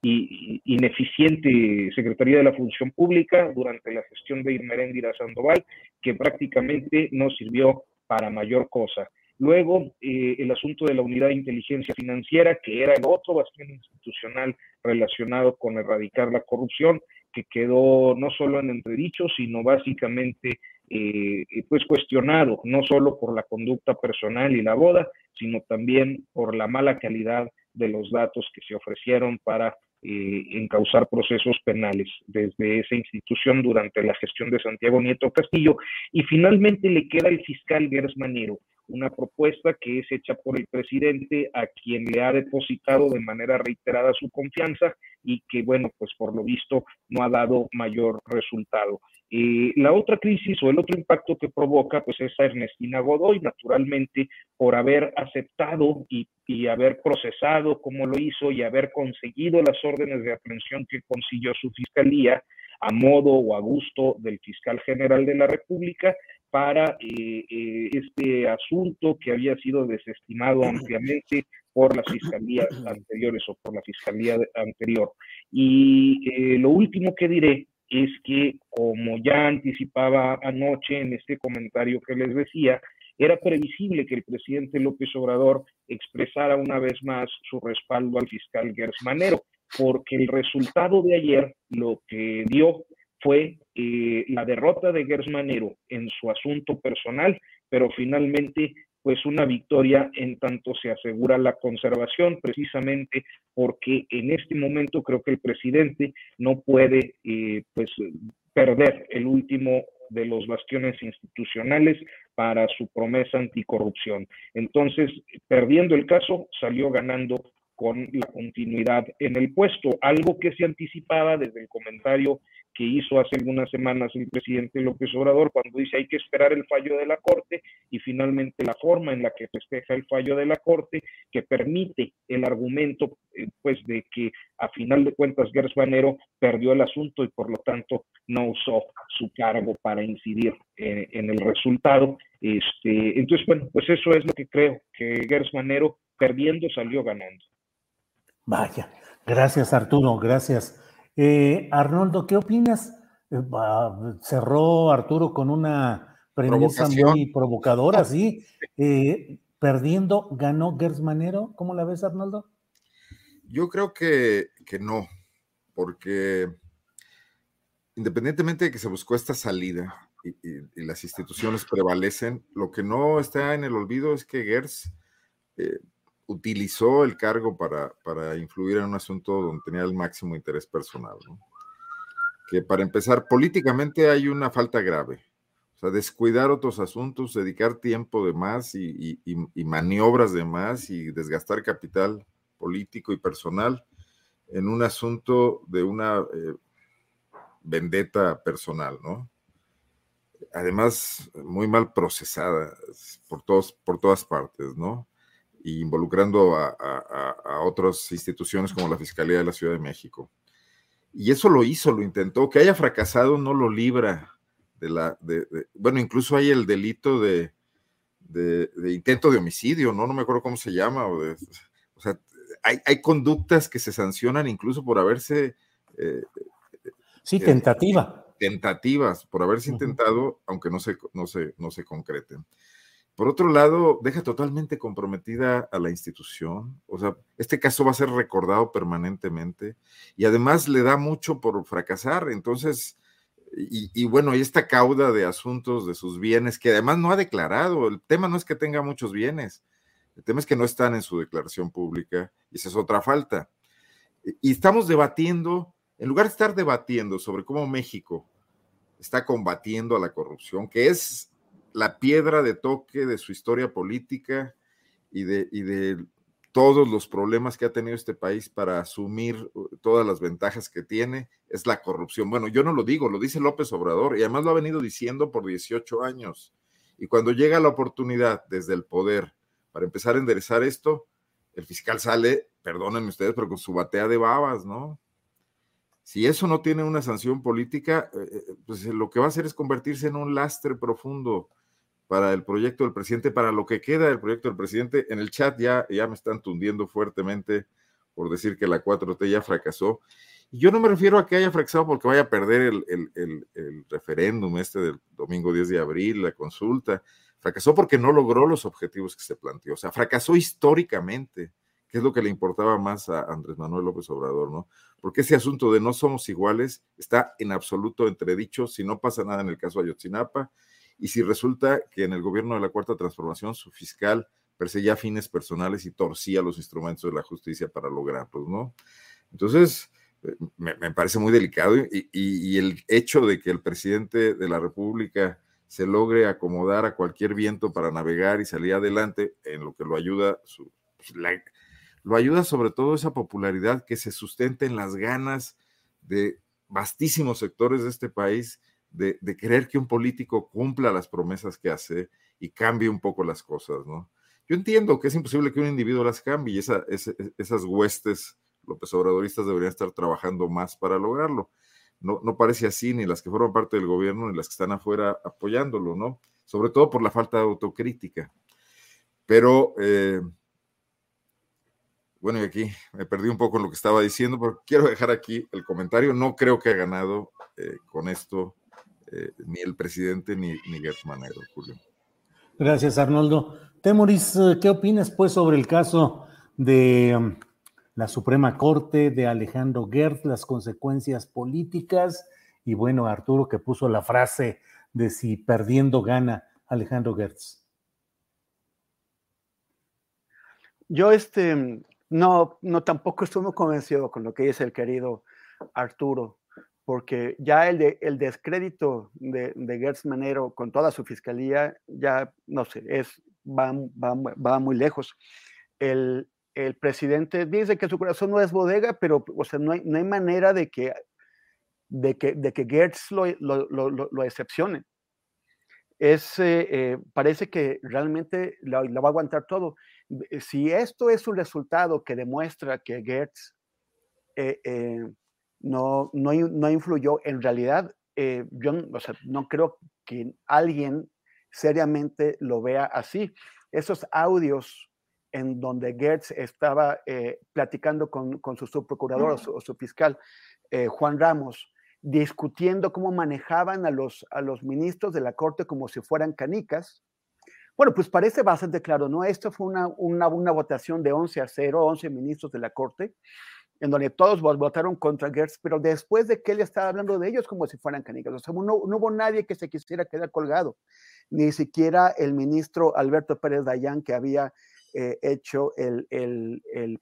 ineficiente Secretaría de la Función Pública durante la gestión de Irmeréndira Sandoval, que prácticamente no sirvió para mayor cosa. Luego, eh, el asunto de la unidad de inteligencia financiera, que era el otro bastión institucional relacionado con erradicar la corrupción, que quedó no solo en entredicho, sino básicamente eh, pues cuestionado, no solo por la conducta personal y la boda, sino también por la mala calidad de los datos que se ofrecieron para eh, encauzar procesos penales desde esa institución durante la gestión de Santiago Nieto Castillo. Y finalmente le queda el fiscal Gers Manero, una propuesta que es hecha por el presidente a quien le ha depositado de manera reiterada su confianza y que, bueno, pues por lo visto no ha dado mayor resultado. Eh, la otra crisis o el otro impacto que provoca, pues es a Ernestina Godoy, naturalmente, por haber aceptado y, y, haber procesado como lo hizo y haber conseguido las órdenes de aprehensión que consiguió su fiscalía a modo o a gusto del fiscal general de la República para eh, eh, este asunto que había sido desestimado ampliamente por las fiscalías anteriores o por la fiscalía anterior. Y lo último que diré es que, como ya anticipaba anoche en este comentario que les decía, era previsible que el presidente López Obrador expresara una vez más su respaldo al fiscal Gers Manero, porque el resultado de ayer lo que dio fue eh, la derrota de Gers Manero en su asunto personal, pero finalmente pues una victoria en tanto se asegura la conservación, precisamente porque en este momento creo que el presidente no puede eh, pues perder el último de los bastiones institucionales para su promesa anticorrupción. Entonces, perdiendo el caso, salió ganando con la continuidad en el puesto, algo que se anticipaba desde el comentario que hizo hace algunas semanas el presidente López Obrador cuando dice hay que esperar el fallo de la Corte y finalmente la forma en la que festeja el fallo de la Corte que permite el argumento eh, pues de que a final de cuentas Gers Banero perdió el asunto y por lo tanto no usó su cargo para incidir eh, en el resultado. Este, entonces, bueno, pues eso es lo que creo, que Gers Manero perdiendo salió ganando. Vaya, gracias Arturo, gracias. Eh, Arnoldo, ¿qué opinas? Eh, cerró Arturo con una premisa muy provocadora, sí. Eh, perdiendo, ganó Gersmanero. ¿Cómo la ves, Arnoldo? Yo creo que, no, porque independientemente de que se buscó esta salida y, las instituciones prevalecen, lo que no está en el olvido es que Gers utilizó el cargo para, para, influir en un asunto donde tenía el máximo interés personal. Que para empezar, políticamente hay una falta grave. O sea, descuidar otros asuntos, dedicar tiempo de más y, maniobras de más y desgastar capital político y personal en un asunto de una eh, vendetta personal, ¿no? Además, muy mal procesada por, todos, por todas partes, ¿no? Involucrando a, otras instituciones como la Fiscalía de la Ciudad de México. Y eso lo hizo, lo intentó. Que haya fracasado no lo libra de la... De, bueno, incluso hay el delito de, de, intento de homicidio, ¿no? No me acuerdo cómo se llama. O, o sea, hay, hay, conductas que se sancionan incluso por haberse... Eh, sí, tentativa. tentativas, por haberse intentado, aunque no se, no, se, no se concreten. Por otro lado, deja totalmente comprometida a la institución. O sea, este caso va a ser recordado permanentemente y además le da mucho por fracasar. Entonces, y, bueno, y esta cauda de asuntos de sus bienes que además no ha declarado. El tema no es que tenga muchos bienes, el tema es que no están en su declaración pública y esa es otra falta. Y estamos debatiendo, en lugar de estar debatiendo sobre cómo México está combatiendo a la corrupción, que es la piedra de toque de su historia política y de, de todos los problemas que ha tenido este país para asumir uh, todas las ventajas que tiene, es la corrupción. Bueno, yo no lo digo, lo dice López Obrador y además lo ha venido diciendo por 18 años. Y cuando llega la oportunidad desde el poder para empezar a enderezar esto, el fiscal sale, perdónenme ustedes, pero con su batea de babas, ¿no? Si eso no tiene una sanción política, eh, eh, pues lo que va a hacer es convertirse en un lastre profundo para el proyecto del presidente, para lo que queda del proyecto del presidente. En el chat ya, ya me están tundiendo fuertemente por decir que la 4T ya fracasó. Y yo no me refiero a que haya fracasado porque vaya a perder el, el referéndum este del domingo 10 de abril, la consulta. Fracasó porque no logró los objetivos que se planteó. O sea, fracasó históricamente, que es lo que le importaba más a Andrés Manuel López Obrador, ¿no? Porque ese asunto de no somos iguales está en absoluto entredicho si no pasa nada en el caso de Ayotzinapa y si resulta que en el gobierno de la Cuarta Transformación su fiscal perseguía fines personales y torcía los instrumentos de la justicia para lograrlos, ¿no? Entonces, eh, me, parece muy delicado y, el hecho de que el presidente de la República se logre acomodar a cualquier viento para navegar y salir adelante, en lo que lo ayuda, pues, lo ayuda sobre todo esa popularidad que se sustenta en las ganas de vastísimos sectores de este país de, de querer que un político cumpla las promesas que hace y cambie un poco las cosas, ¿no? Yo entiendo que es imposible que un individuo las cambie y esas huestes López Obradoristas deberían estar trabajando más para lograrlo. No, no parece así ni las que forman parte del gobierno ni las que están afuera apoyándolo, ¿no? Sobre todo por la falta de autocrítica. Pero, eh, bueno, y aquí me perdí un poco en lo que estaba diciendo, pero quiero dejar aquí el comentario. No creo que ha ganado eh, con esto eh, ni el presidente ni, ni Gertz Manero, Julio. Gracias, Arnoldo. Temoris, eh, ¿qué opinas pues sobre el caso de um, la Suprema Corte de Alejandro Gertz, las consecuencias políticas? Y bueno, Arturo que puso la frase de si perdiendo gana Alejandro Gertz. Yo este no, no tampoco estoy muy convencido con lo que dice el querido Arturo, porque ya el, el descrédito de, de Gertz Manero con toda su fiscalía, ya no sé, es va, va, muy lejos. El, el, presidente dice que su corazón no es bodega, pero o sea, no, hay, no hay manera de que, de que, de que Gertz lo, lo, lo, lo excepcione. Es, eh, eh, parece que realmente lo, va a aguantar todo. Si esto es un resultado que demuestra que Gertz eh, no, no, no, influyó, en realidad yo o sea, no creo que alguien seriamente lo vea así. Esos audios en donde Gertz estaba eh, platicando con, su subprocurador o, su, fiscal, eh, Juan Ramos, discutiendo cómo manejaban a los, a los ministros de la Corte como si fueran canicas. Bueno, pues parece bastante claro, ¿no? Esto fue una, una, una votación de 11 a 0, 11 ministros de la Corte, en donde todos votaron contra Gertz, pero después de que él estaba hablando de ellos como si fueran canicas. O sea, no, no hubo nadie que se quisiera quedar colgado ni siquiera el ministro Alberto Pérez Dayán, que había eh, hecho el,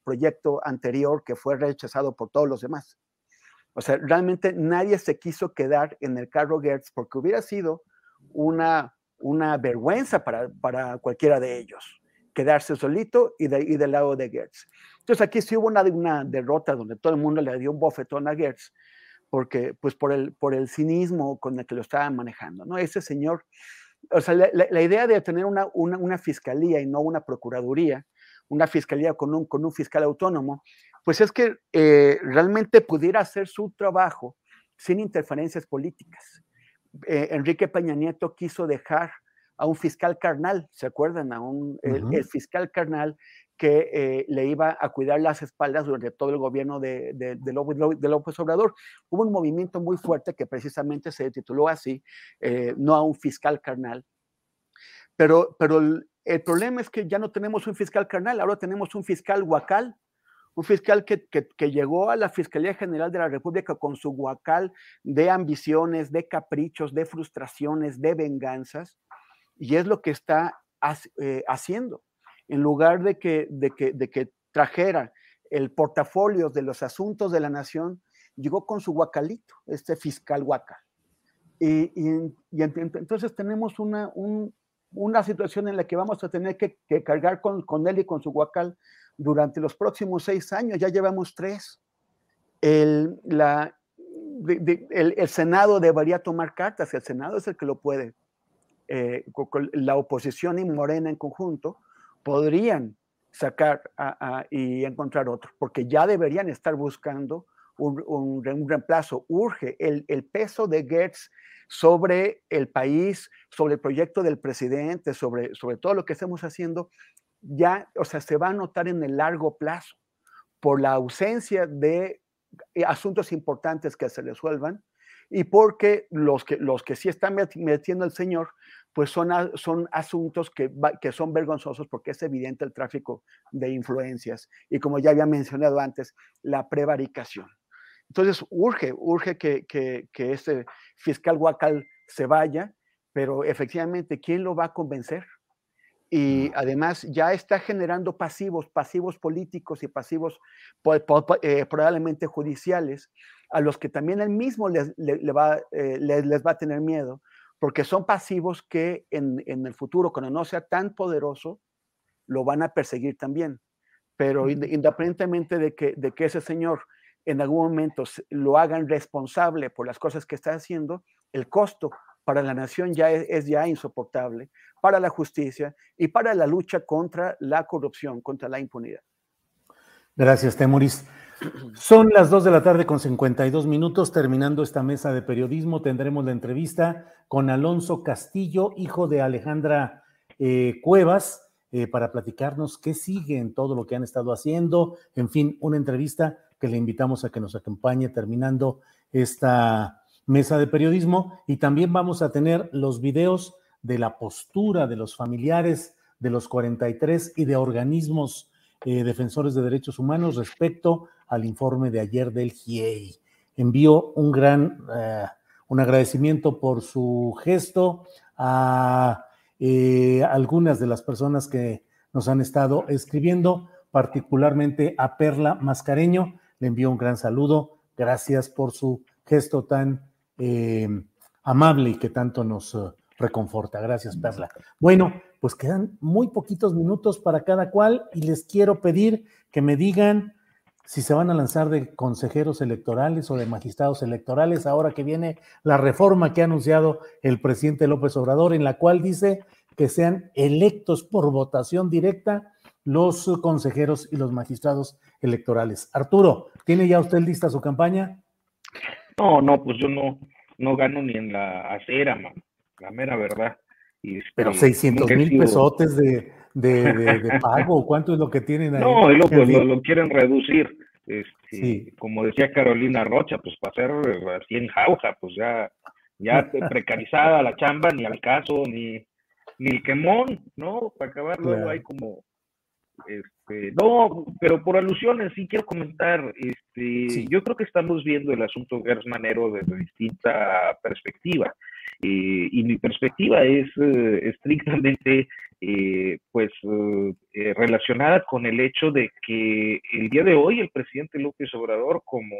proyecto anterior que fue rechazado por todos los demás. O sea, realmente nadie se quiso quedar en el carro Gertz porque hubiera sido una, una vergüenza para, para cualquiera de ellos quedarse solito y, de, y del lado de Gertz. Entonces aquí sí hubo una, una derrota donde todo el mundo le dio un bofetón a Gertz, porque pues por el, por el cinismo con el que lo estaban manejando, ¿no? Ese señor o sea, la, idea de tener una, una, fiscalía y no una procuraduría, una fiscalía con un, con un fiscal autónomo, pues es que eh, realmente pudiera hacer su trabajo sin interferencias políticas. Eh, Enrique Peña Nieto quiso dejar a un fiscal carnal, ¿se acuerdan? A un, el, fiscal carnal que eh, le iba a cuidar las espaldas durante todo el gobierno de, de, de, López, Obrador. Hubo un movimiento muy fuerte que precisamente se tituló así, eh, no a un fiscal carnal. Pero, pero el, problema es que ya no tenemos un fiscal carnal, ahora tenemos un fiscal guacal, un fiscal que, que, que, llegó a la Fiscalía General de la República con su guacal de ambiciones, de caprichos, de frustraciones, de venganzas, y es lo que está eh, haciendo en lugar de que, trajera el portafolio de los asuntos de la nación, llegó con su guacalito, este fiscal guacal. Y, entonces tenemos una, situación en la que vamos a tener que, cargar con, con, él y con su guacal durante los próximos seis años, ya llevamos tres. El, el, Senado debería tomar cartas, el Senado es el que lo puede eh, la oposición y Morena en conjunto podrían sacar y encontrar otro, porque ya deberían estar buscando un, reemplazo. Urge el, el, peso de Gertz sobre el país, sobre el proyecto del presidente, sobre, sobre todo lo que estamos haciendo, ya, o sea, se va a notar en el largo plazo por la ausencia de eh, asuntos importantes que se resuelvan y porque los que, los que sí están metiendo el señor, pues son, son asuntos que, que son vergonzosos porque es evidente el tráfico de influencias y como ya había mencionado antes, la prevaricación. Entonces, urge, urge que, que, que este fiscal Huacal se vaya, pero efectivamente, ¿quién lo va a convencer? y además ya está generando pasivos, pasivos políticos y pasivos eh, probablemente judiciales, a los que también él mismo les, va, eh, les, va a tener miedo, porque son pasivos que en, el futuro, cuando no sea tan poderoso, lo van a perseguir también. Pero independientemente de que, de que ese señor en algún momento lo hagan responsable por las cosas que está haciendo, el costo para la nación ya es, ya insoportable, para la justicia y para la lucha contra la corrupción, contra la impunidad. Gracias, Temoris. Son las 2 de la tarde con 52 minutos. Terminando esta mesa de periodismo, tendremos la entrevista con Alonso Castillo, hijo de Alejandra eh, Cuevas, eh, para platicarnos qué sigue en todo lo que han estado haciendo. En fin, una entrevista que le invitamos a que nos acompañe terminando esta mesa de periodismo y también vamos a tener los videos de la postura de los familiares de los 43 y de organismos eh, defensores de derechos humanos respecto al informe de ayer del GIEI. Envío un gran eh, un agradecimiento por su gesto a eh, algunas de las personas que nos han estado escribiendo, particularmente a Perla Mascareño. Le envío un gran saludo. Gracias por su gesto tan eh, amable y que tanto nos reconforta. Gracias, Perla. Bueno, pues quedan muy poquitos minutos para cada cual y les quiero pedir que me digan si se van a lanzar de consejeros electorales o de magistrados electorales ahora que viene la reforma que ha anunciado el presidente López Obrador, en la cual dice que sean electos por votación directa los consejeros y los magistrados electorales. Arturo, ¿tiene ya usted lista su campaña? No, no, pues yo no, no gano ni en la acera, man, la mera verdad. Y, Pero 600 mil pesotes de, de, pago, ¿cuánto es lo que tienen ahí? No, lo, pues, lo, quieren reducir. Este, Como decía Carolina Rocha, pues para hacer así en jauja, pues ya, ya precarizada la chamba, ni al caso, ni, ni el quemón, ¿no? Para acabar luego hay como este, no, pero por alusiones sí quiero comentar, este, yo creo que estamos viendo el asunto Gers Manero desde distinta perspectiva. Eh, y mi perspectiva es eh, estrictamente eh, pues relacionada con el hecho de que el día de hoy el presidente López Obrador, como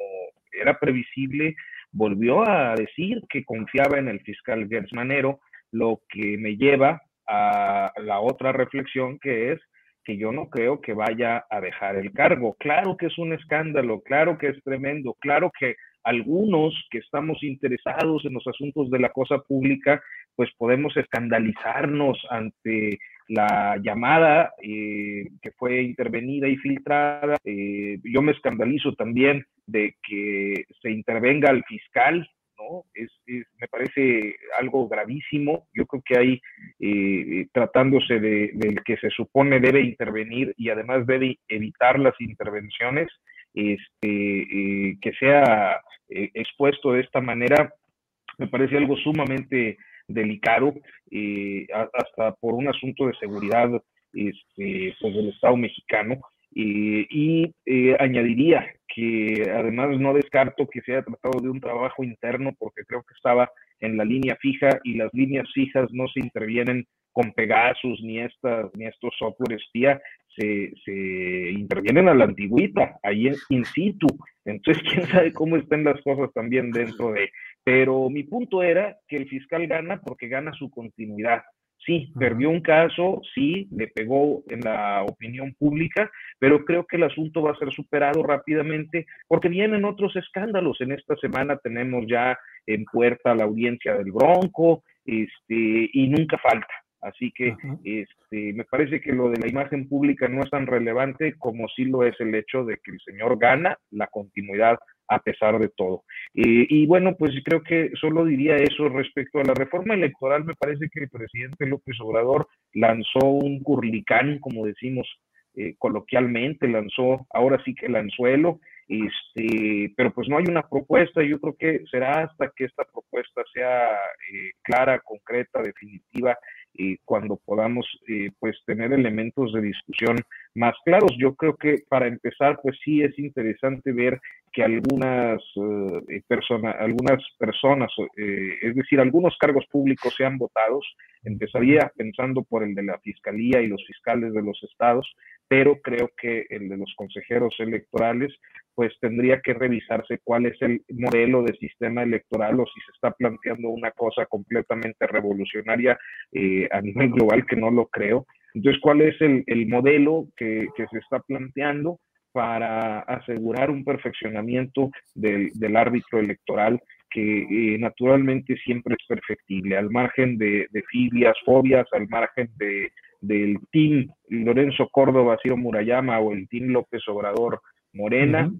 era previsible, volvió a decir que confiaba en el fiscal Gers Manero, lo que me lleva a la otra reflexión que es que yo no creo que vaya a dejar el cargo. Claro que es un escándalo, claro que es tremendo, claro que algunos que estamos interesados en los asuntos de la cosa pública, pues podemos escandalizarnos ante la llamada eh, que fue intervenida y filtrada. Eh, yo me escandalizo también de que se intervenga al fiscal es, me parece algo gravísimo. Yo creo que hay, eh, tratándose de, del que se supone debe intervenir y además debe evitar las intervenciones, este, eh, que sea eh, expuesto de esta manera, me parece algo sumamente delicado, hasta por un asunto de seguridad este, pues del Estado mexicano. y añadiría que además no descarto que se haya tratado de un trabajo interno porque creo que estaba en la línea fija y las líneas fijas no se intervienen con Pegasus ni estas ni estos software espía se, se intervienen a la antigüita ahí in situ entonces quién sabe cómo estén las cosas también dentro de pero mi punto era que el fiscal gana porque gana su continuidad Sí, perdió un caso, sí, le pegó en la opinión pública, pero creo que el asunto va a ser superado rápidamente porque vienen otros escándalos. En esta semana tenemos ya en puerta la audiencia del Bronco, este, y nunca falta. Así que este, me parece que lo de la imagen pública no es tan relevante como sí lo es el hecho de que el señor gana la continuidad a pesar de todo. Eh, y bueno, pues creo que solo diría eso respecto a la reforma electoral. Me parece que el presidente López Obrador lanzó un curlicán, como decimos eh, coloquialmente, lanzó ahora sí que el anzuelo, este, pero pues no hay una propuesta. Yo creo que será hasta que esta propuesta sea eh, clara, concreta, definitiva cuando podamos eh, pues tener elementos de discusión más claros. Yo creo que para empezar pues sí es interesante ver que algunas eh, personas, algunas personas, eh, es decir, algunos cargos públicos sean votados. Empezaría pensando por el de la fiscalía y los fiscales de los estados, pero creo que el de los consejeros electorales pues tendría que revisarse cuál es el modelo de sistema electoral o si se está planteando una cosa completamente revolucionaria eh, a nivel global, que no lo creo. Entonces, ¿cuál es el, modelo que, se está planteando para asegurar un perfeccionamiento del, árbitro electoral que eh, naturalmente siempre es perfectible, al margen de, de fibias, fobias, al margen de, del team Lorenzo Córdoba, Ciro Murayama o el team López Obrador Morena,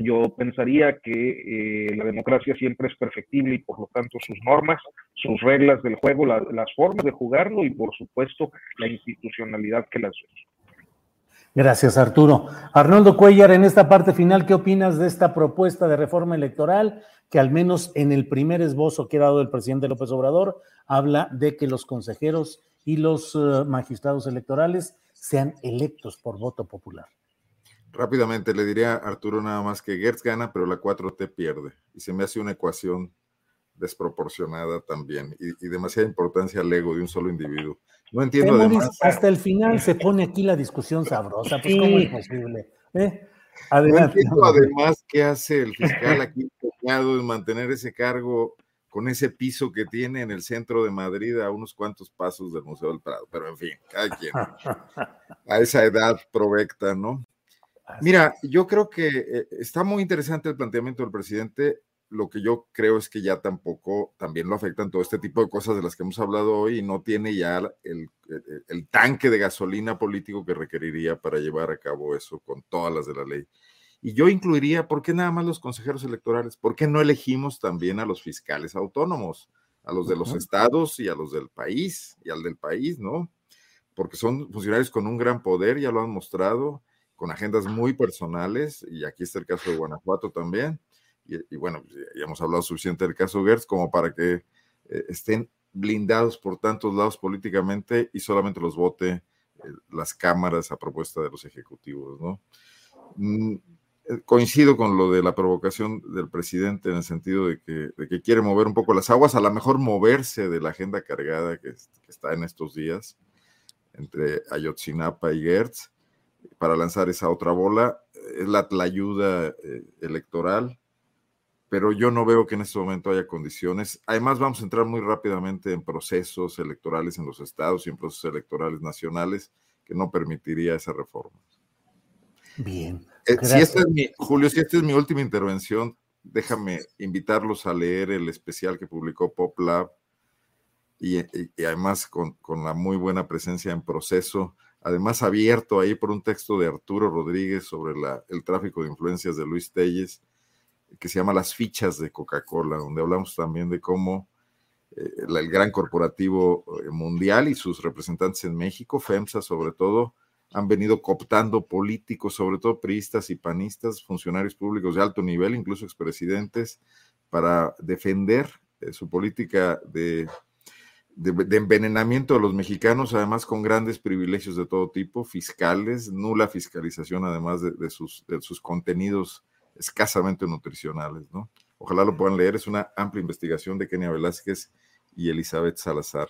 yo pensaría que eh, la democracia siempre es perfectible y por lo tanto sus normas, sus reglas del juego, las formas de jugarlo y por supuesto la institucionalidad que las Gracias, Arturo. Arnoldo Cuellar, en esta parte final, ¿qué opinas de esta propuesta de reforma electoral que al menos en el primer esbozo que ha dado el presidente López Obrador habla de que los consejeros y los eh, magistrados electorales sean electos por voto popular? Rápidamente le diría a Arturo nada más que Gertz gana, pero la 4T pierde. Y se me hace una ecuación desproporcionada también y, demasiada importancia al ego de un solo individuo. No entiendo además. Hasta el final se pone aquí la discusión sabrosa. Pues, ¿cómo es posible? ¿Eh? No entiendo además qué hace el fiscal aquí empeñado en mantener ese cargo con ese piso que tiene en el centro de Madrid a unos cuantos pasos del Museo del Prado. Pero en fin, cada quien. A esa edad provecta, ¿no? Mira, yo creo que eh, está muy interesante el planteamiento del presidente. Lo que yo creo es que ya tampoco también lo afectan todo este tipo de cosas de las que hemos hablado hoy y no tiene ya el, el, tanque de gasolina político que requeriría para llevar a cabo eso con todas las de la ley. Y yo incluiría, ¿por qué nada más los consejeros electorales? ¿Por qué no elegimos también a los fiscales autónomos, a los de los estados y a los del país y al del país, ¿no? Porque son funcionarios con un gran poder, ya lo han mostrado con agendas muy personales, y aquí está el caso de Guanajuato también, y, bueno, pues, ya hemos hablado suficiente del caso Gertz como para que eh, estén blindados por tantos lados políticamente y solamente los vote eh, las cámaras a propuesta de los ejecutivos, ¿no? Mm, eh, coincido con lo de la provocación del presidente en el sentido de que, quiere mover un poco las aguas, a lo mejor moverse de la agenda cargada que, que está en estos días entre Ayotzinapa y Gertz para lanzar esa otra bola. Es la, ayuda eh, electoral, pero yo no veo que en este momento haya condiciones. Además, vamos a entrar muy rápidamente en procesos electorales en los estados y en procesos electorales nacionales que no permitiría esa reforma. Bien. Eh, si es mi, Julio, si esta es mi última intervención, déjame invitarlos a leer el especial que publicó PopLab y, y, además con, con la muy buena presencia en proceso además abierto ahí por un texto de Arturo Rodríguez sobre el tráfico de influencias de Luis Telles, que se llama Las fichas de Coca-Cola, donde hablamos también de cómo eh, el gran corporativo eh, mundial y sus representantes en México, FEMSA sobre todo, han venido cooptando políticos, sobre todo priistas y panistas, funcionarios públicos de alto nivel, incluso expresidentes, para defender eh, su política de de, envenenamiento de los mexicanos, además con grandes privilegios de todo tipo, fiscales, nula fiscalización además de, sus, de sus contenidos escasamente nutricionales, ¿no? Ojalá lo puedan leer, es una amplia investigación de Kenia Velázquez y Elizabeth Salazar.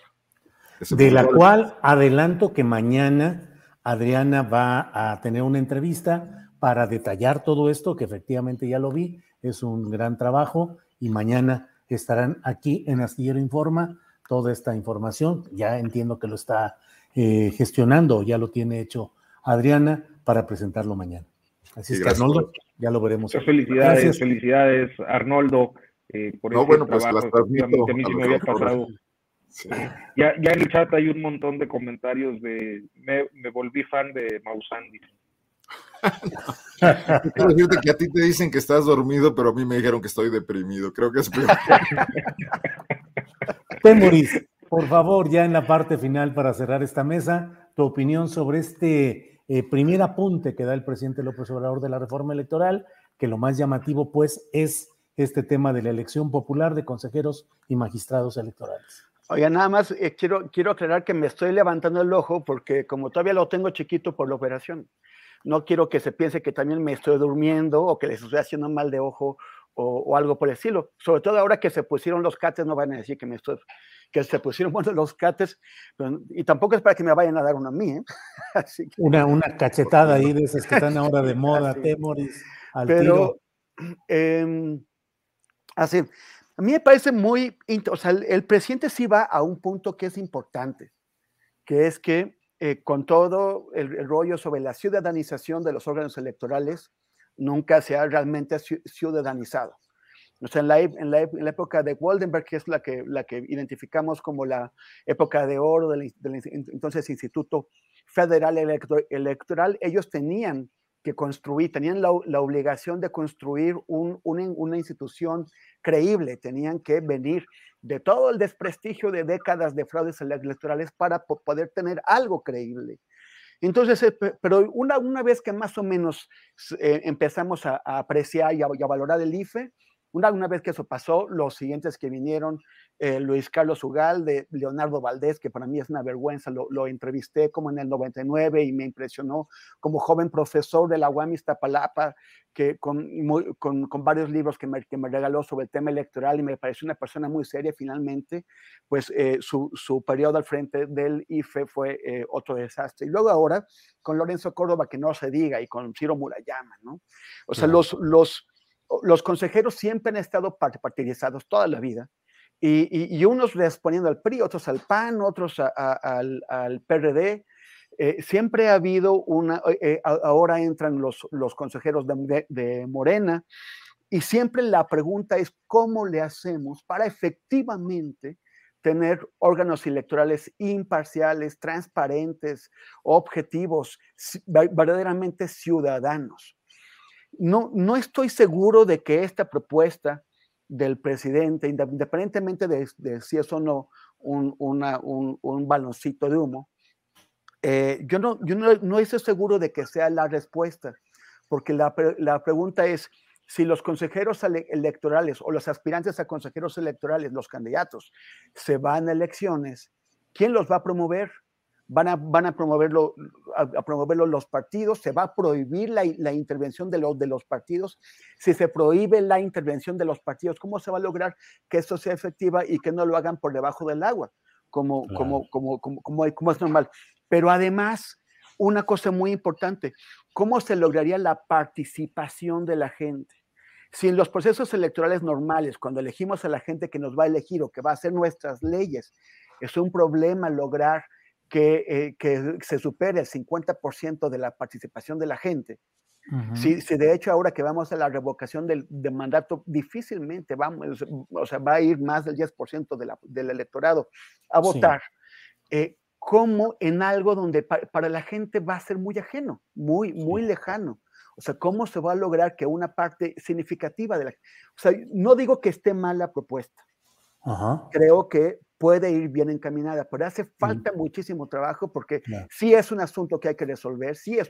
de la cual adelanto que mañana Adriana va a tener una entrevista para detallar todo esto, que efectivamente ya lo vi, es un gran trabajo y mañana estarán aquí en Astillero Informa toda esta información. Ya entiendo que lo está eh, gestionando, ya lo tiene hecho Adriana para presentarlo mañana. Así es que Arnoldo, ya lo veremos. Muchas felicidades, felicidades Arnoldo. Eh, por no, bueno, pues las transmito. A mí me había pasado Ya, ya en el chat hay un montón de comentarios de me, me volví fan de Mausandi. Quiero decirte que a ti te dicen que estás dormido, pero a mí me dijeron que estoy deprimido. Creo que es peor. Temoris, por favor, ya en la parte final para cerrar esta mesa, tu opinión sobre este eh, primer apunte que da el presidente López Obrador de la reforma electoral, que lo más llamativo pues es este tema de la elección popular de consejeros y magistrados electorales. Oye, nada más eh, quiero, quiero aclarar que me estoy levantando el ojo porque como todavía lo tengo chiquito por la operación, no quiero que se piense que también me estoy durmiendo o que les estoy haciendo mal de ojo o, algo por el estilo. Sobre todo ahora que se pusieron los cates, no van a decir que me estoy, que se pusieron buenos los cates, y tampoco es para que me vayan a dar una a mí. ¿eh? Una, una cachetada ahí de esas que están ahora de moda, Temoris, al Pero, em, así, a mí me parece muy, o sea, el, presidente sí va a un punto que es importante, que es que eh, con todo el, rollo sobre la ciudadanización de los órganos electorales, nunca se ha realmente ciudadanizado. O sea, en la, en la, época de Waldenberg, que es la que, la que identificamos como la época de oro del, entonces Instituto Federal Electoral, ellos tenían que construir, tenían la, obligación de construir un, una institución creíble, tenían que venir de todo el desprestigio de décadas de fraudes electorales para poder tener algo creíble. Entonces, eh, pero una, una vez que más o menos eh, empezamos a, apreciar y a, valorar el IFE, una, una vez que eso pasó, los siguientes que vinieron, eh, Luis Carlos Ugal, de Leonardo Valdés, que para mí es una vergüenza, lo, lo, entrevisté como en el 99 y me impresionó como joven profesor de la UAM Iztapalapa, que con, con, con, varios libros que me, que me, regaló sobre el tema electoral y me pareció una persona muy seria finalmente, pues eh, su, su, periodo al frente del IFE fue eh, otro desastre. Y luego ahora con Lorenzo Córdoba, que no se diga, y con Ciro Murayama, ¿no? O sea, los, los, los consejeros siempre han estado partidizados toda la vida. Y, y, unos respondiendo al PRI, otros al PAN, otros al, al PRD, eh, siempre ha habido una, eh, eh, ahora entran los consejeros de, Morena, y siempre la pregunta es cómo le hacemos para efectivamente tener órganos electorales imparciales, transparentes, objetivos, verdaderamente ciudadanos. No, no estoy seguro de que esta propuesta del presidente, independientemente de, si es o no un, un, baloncito de humo, eh, yo no, yo no, estoy seguro de que sea la respuesta, porque la, la pregunta es si los consejeros electorales o los aspirantes a consejeros electorales, los candidatos, se van a elecciones, ¿quién los va a promover? Van a, van a, promoverlo, a, promoverlo los partidos, se va a prohibir la, la intervención de los, de los partidos. Si se prohíbe la intervención de los partidos, ¿cómo se va a lograr que esto sea efectiva y que no lo hagan por debajo del agua? Como, como, como, como, como, como es normal. Pero además, una cosa muy importante, ¿cómo se lograría la participación de la gente? Si en los procesos electorales normales, cuando elegimos a la gente que nos va a elegir o que va a hacer nuestras leyes, es un problema lograr que, eh, se supere el 50% de la participación de la gente. si, de hecho ahora que vamos a la revocación del, mandato, difícilmente vamos, o sea, va a ir más del 10% del electorado a votar. Eh, como en algo donde para la gente va a ser muy ajeno, muy, muy lejano. O sea, ¿cómo se va a lograr que una parte significativa de la... O sea, no digo que esté mal la propuesta. Creo que puede ir bien encaminada, pero hace falta muchísimo trabajo porque sí es un asunto que hay que resolver, sí es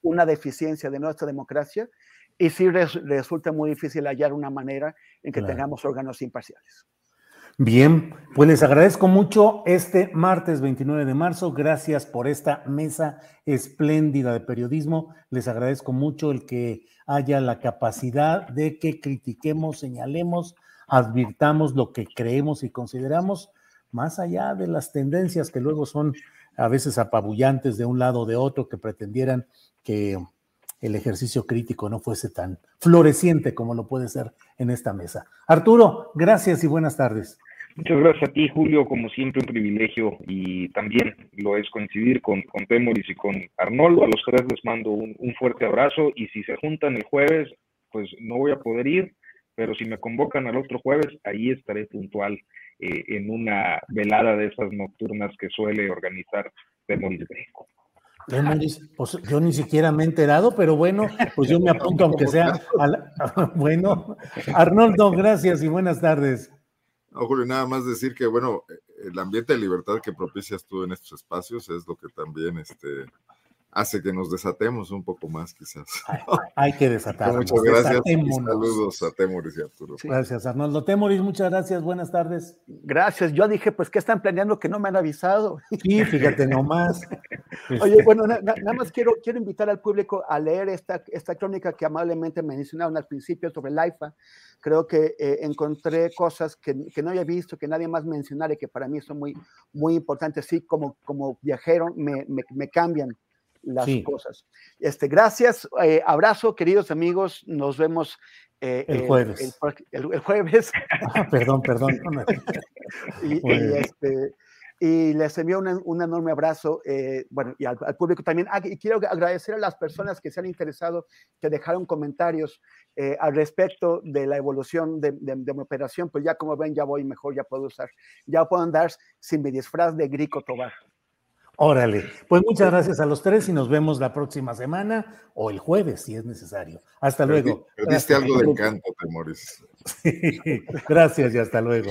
una deficiencia de nuestra democracia y sí resulta muy difícil hallar una manera en que tengamos órganos imparciales. Bien, pues les agradezco mucho este martes 29 de marzo. Gracias por esta mesa espléndida de periodismo. Les agradezco mucho el que haya la capacidad de que critiquemos, señalemos, advirtamos lo que creemos y consideramos, más allá de las tendencias que luego son a veces apabullantes de un lado o de otro, que pretendieran que el ejercicio crítico no fuese tan floreciente como lo puede ser en esta mesa. Arturo, gracias y buenas tardes. Muchas gracias a ti, Julio, como siempre un privilegio y también lo es coincidir con, con Temoris y con Arnoldo. A los tres les mando un, fuerte abrazo y si se juntan el jueves, pues no voy a poder ir, pero si me convocan al otro jueves, ahí estaré puntual eh, en una velada de esas nocturnas que suele organizar Temoris Greco. Temoris, pues yo ni siquiera me he enterado, pero bueno, pues yo me apunto aunque sea. bueno, Arnoldo, gracias y buenas tardes. No, Julio, nada más decir que, bueno, el ambiente de libertad que propicias tú en estos espacios es lo que también este, hace que nos desatemos un poco más, quizás. Hay, que desatarnos. Muchas gracias. saludos a Temoris y Arturo. Gracias, Arnoldo. Temoris, muchas gracias. Buenas tardes. Gracias. Yo dije, pues, ¿qué están planeando que no me han avisado? Sí, fíjate nomás. Oye, bueno, nada más quiero, quiero invitar al público a leer esta, esta crónica que amablemente me mencionaron al principio sobre el IFA. Creo que eh, encontré cosas que, que, no había visto, que nadie más mencionara y que para mí son muy, muy importantes. Sí, como, como viajero me, me, me cambian las cosas. Este, gracias, eh, abrazo, queridos amigos, nos vemos eh, el jueves. El, jueves. Ah, perdón, perdón. Este, y, les envío un, enorme abrazo, eh, bueno, y al, público también. Ah, y quiero agradecer a las personas que se han interesado, que dejaron comentarios al respecto de la evolución de, mi operación, pues ya como ven, ya voy mejor, ya puedo usar, ya puedo andar sin mi disfraz de Grico Tobar. Órale, pues muchas gracias a los tres y nos vemos la próxima semana o el jueves si es necesario. Hasta luego. Perdiste algo de encanto, Temores. gracias y hasta luego.